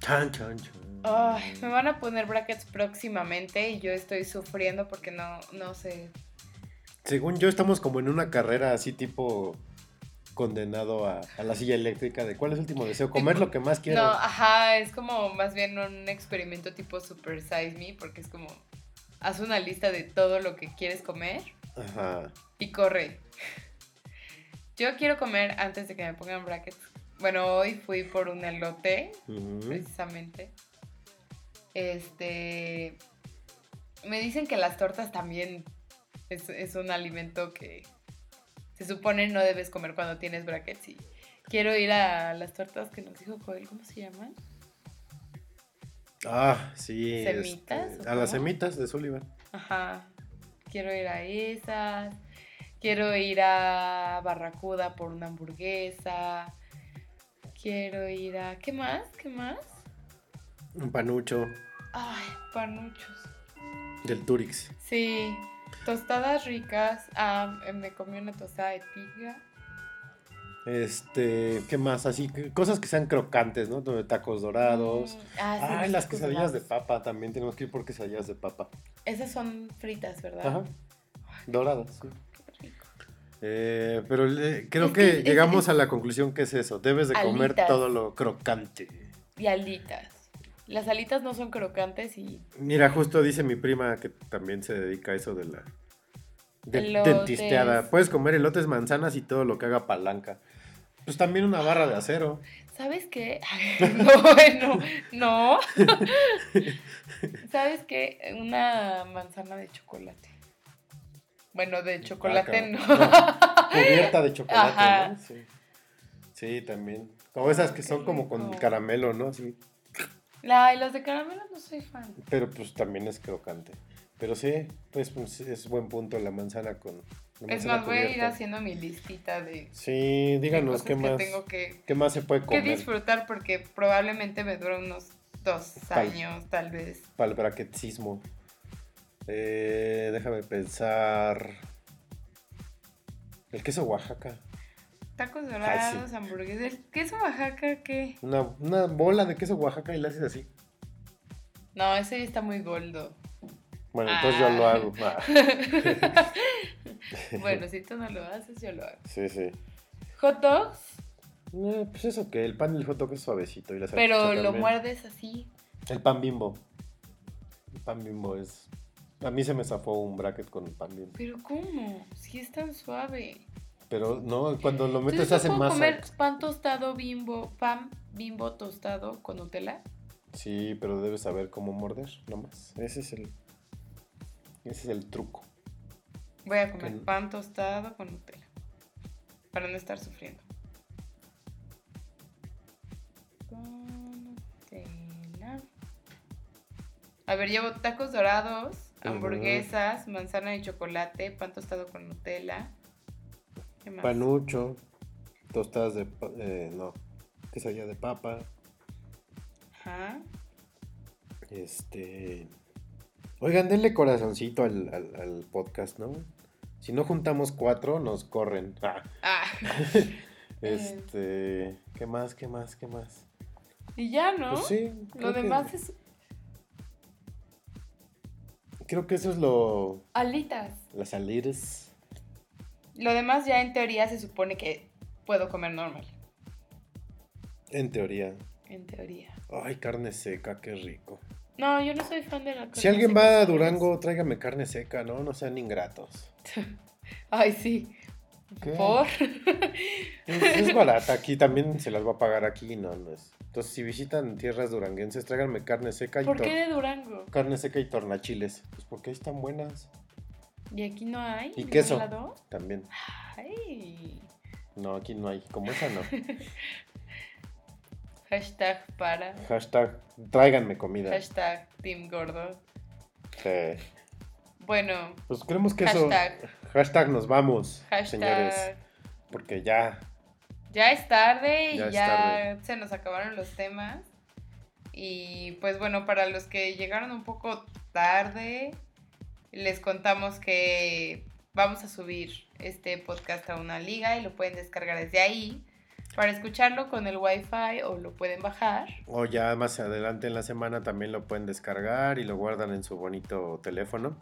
Chan, chan, chan. Ay, me van a poner brackets próximamente y yo estoy sufriendo porque no, no sé. Según yo, estamos como en una carrera así tipo condenado a, a la silla eléctrica de cuál es el último deseo, comer lo que más quiero. No, ajá, es como más bien un experimento tipo Super Size Me porque es como, haz una lista de todo lo que quieres comer Ajá. y corre. Yo quiero comer antes de que me pongan brackets. Bueno, hoy fui por un elote, precisamente. Este. Me dicen que las tortas también es, es un alimento que se supone no debes comer cuando tienes brackets. Y quiero ir a las tortas que nos dijo Joel, ¿cómo se llaman? Ah, sí. ¿Semitas este, a las semitas de Sullivan. Ajá. Quiero ir a esas. Quiero ir a Barracuda por una hamburguesa. Quiero ir a. ¿Qué más? ¿Qué más? Un panucho Ay, panuchos. del Turix. Sí, tostadas ricas. Ah, me comí una tostada de tiga. Este, ¿qué más? Así, cosas que sean crocantes, ¿no? Tacos dorados. Mm, ah, sí, Ay, las quesadillas de papa también. Tenemos que ir por quesadillas de papa. Esas son fritas, ¿verdad? Ajá. Doradas, sí. Eh, pero le- creo Es que, que es- llegamos es- a la conclusión que es eso. Debes de comer todo lo crocante. Y alitas. Las alitas no son crocantes y Mira, justo dice mi prima que también se dedica a eso de la de Elotes. dentisteada. Puedes comer elotes, manzanas y todo lo que haga palanca. Pues también una barra de acero. ¿Sabes qué? no, bueno, no. ¿Sabes qué? Una manzana de chocolate. Bueno, de chocolate no. Cubierta de chocolate, Ajá. ¿no? Sí. Sí, también. Como esas que son como con caramelo, ¿no? Así. Ay, los de caramelo no soy fan. Pero pues también es crocante. Pero sí, pues, pues, es buen punto la manzana con. la Es manzana más, voy a ir haciendo mi listita de, Sí, díganos qué que más. tengo que, ¿Qué más se puede que comer disfrutar porque probablemente me dura unos dos años, tal vez. para el braquetismo? Eh, déjame pensar. El queso Oaxaca. Tacos dorados, sí. hamburguesas. ¿Queso Oaxaca qué? Una, una bola de queso Oaxaca y la haces así. No, ese ya está muy goldo. Bueno, entonces yo lo Ah. hago. Ah, Bueno, si tú no lo haces, yo lo hago. sí, sí. Hot dogs, Eh, pues eso que el pan del hot dog es suavecito. Y la pero lo muerdes así. El pan bimbo. El pan bimbo es. A mí se me zafó un bracket con el pan bimbo. Pero ¿cómo? Si es tan suave. Pero no, cuando lo metes hace ¿no puedo masa. comer pan tostado bimbo, pan bimbo tostado con Nutella? Sí, pero debes saber cómo morder, nomás. Ese es el. Ese es el truco. Voy a comer pan tostado con Nutella. Para no estar sufriendo. Con Nutella. A ver, llevo tacos dorados, Hamburguesas, manzana de chocolate, pan tostado con Nutella. ¿Qué más? Panucho, tostadas de. eh, no, quesadilla de papa. Ajá. Este. Oigan, denle corazoncito al, al- al podcast, ¿no? Si no juntamos cuatro, nos corren. Ah, Ah. este. ¿Qué más? ¿Qué más? ¿Qué más? y ya, ¿no? Pues sí. Lo que- demás es Creo que eso es lo. alitas. Las salidas. Lo demás ya en teoría se supone que puedo comer normal. En teoría. En teoría. Ay, carne seca, qué rico. No, yo no soy fan de la carne Si alguien va a Durango, tráigame carne seca, ¿no? No sean ingratos. Ay, sí. ¿Por? Es, barata, aquí también se las va a pagar aquí, no, no es. Entonces, si visitan tierras duranguenses, tráiganme carne seca y ¿Por qué de Durango? Carne seca y tornachiles. Pues porque ahí están buenas. ¿Y aquí no hay? ¿Y queso? También. Ay. No, aquí no hay. Como esa no. Hashtag para. Hashtag tráiganme comida. Hashtag Team Gordo. Sí. Bueno. Pues creemos que eso. Hashtag nos vamos, señores. Porque ya. Ya es tarde y ya, se nos acabaron los temas. Y pues bueno, para los que llegaron un poco tarde, les contamos que vamos a subir este podcast a una liga y lo pueden descargar desde ahí para escucharlo con el wifi o lo pueden bajar. O ya más adelante en la semana también lo pueden descargar y lo guardan en su bonito teléfono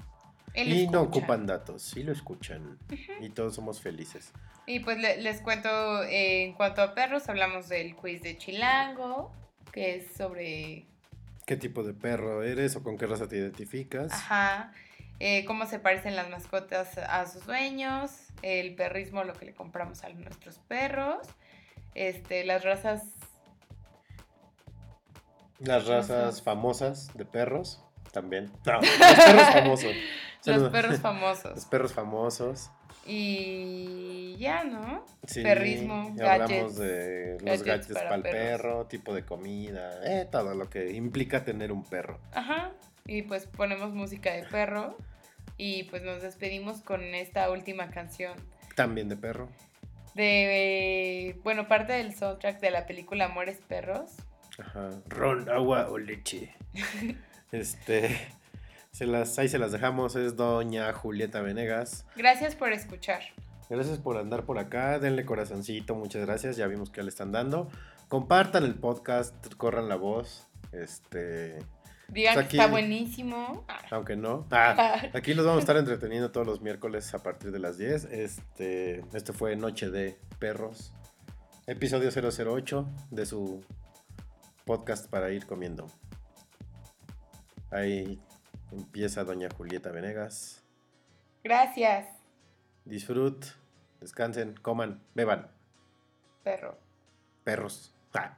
y no ocupan datos, y lo escuchan. Y todos somos felices. Y pues les cuento, eh, en cuanto a perros, hablamos del quiz de Chilango, que es sobre... ¿Qué tipo de perro eres o con qué raza te identificas? Ajá. Eh, cómo se parecen las mascotas a sus dueños, el perrismo, lo que le compramos a nuestros perros, este, las razas... Las razas famosas de perros también. No, los perros famosos. Los perros famosos. Los perros famosos. Y ya, ¿no? Sí, Perrismo, Hablamos de los gadgets, para, el perro, tipo de comida, eh, todo lo que implica tener un perro. Ajá. Y pues ponemos música de perro. Y pues nos despedimos con esta última canción. También de perro. De, bueno, parte del soundtrack de la película Amores Perros. Ajá. Ron, agua o leche. este. Se las, ahí se las dejamos, es doña Julieta Venegas. Gracias por escuchar. Gracias por andar por acá, denle corazoncito, muchas gracias, ya vimos que le están dando. Compartan el podcast, corran la voz. Este. Digan pues que está buenísimo. Aunque no. Ah, aquí los vamos a estar entreteniendo todos los miércoles a partir de las 10. Este, esto fue Noche de Perros. Episodio 008 de su podcast para ir comiendo. Ahí Empieza doña Julieta Venegas. Gracias. Disfrut, descansen, coman, beban. Perro. Perros. Ah.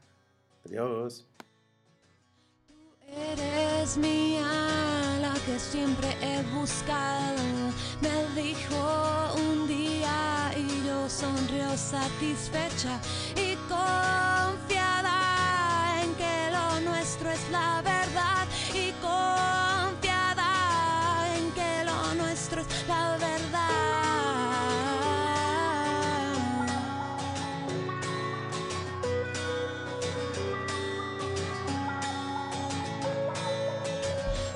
Adiós. Tú eres mía, la que siempre he buscado. Me dijo un día y yo sonrió satisfecha y confiada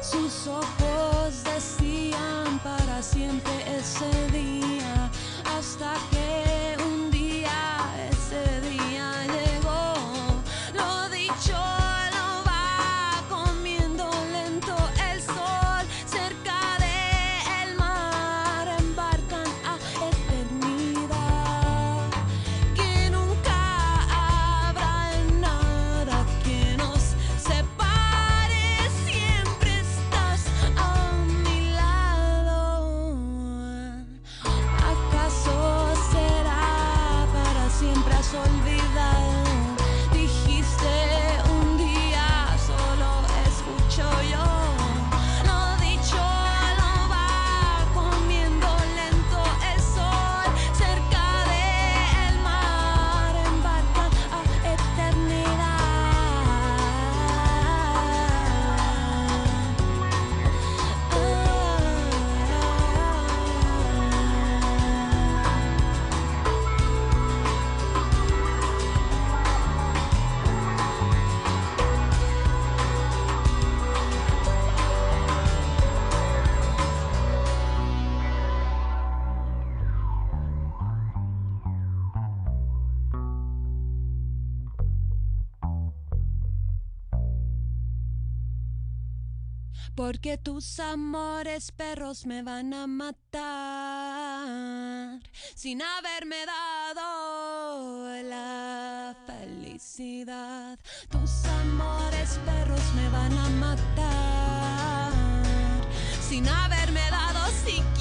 Sus ojos decían para siempre ese día hasta que porque tus amores perros me van a matar sin haberme dado la felicidad. Tus amores perros me van a matar sin haberme dado siquiera.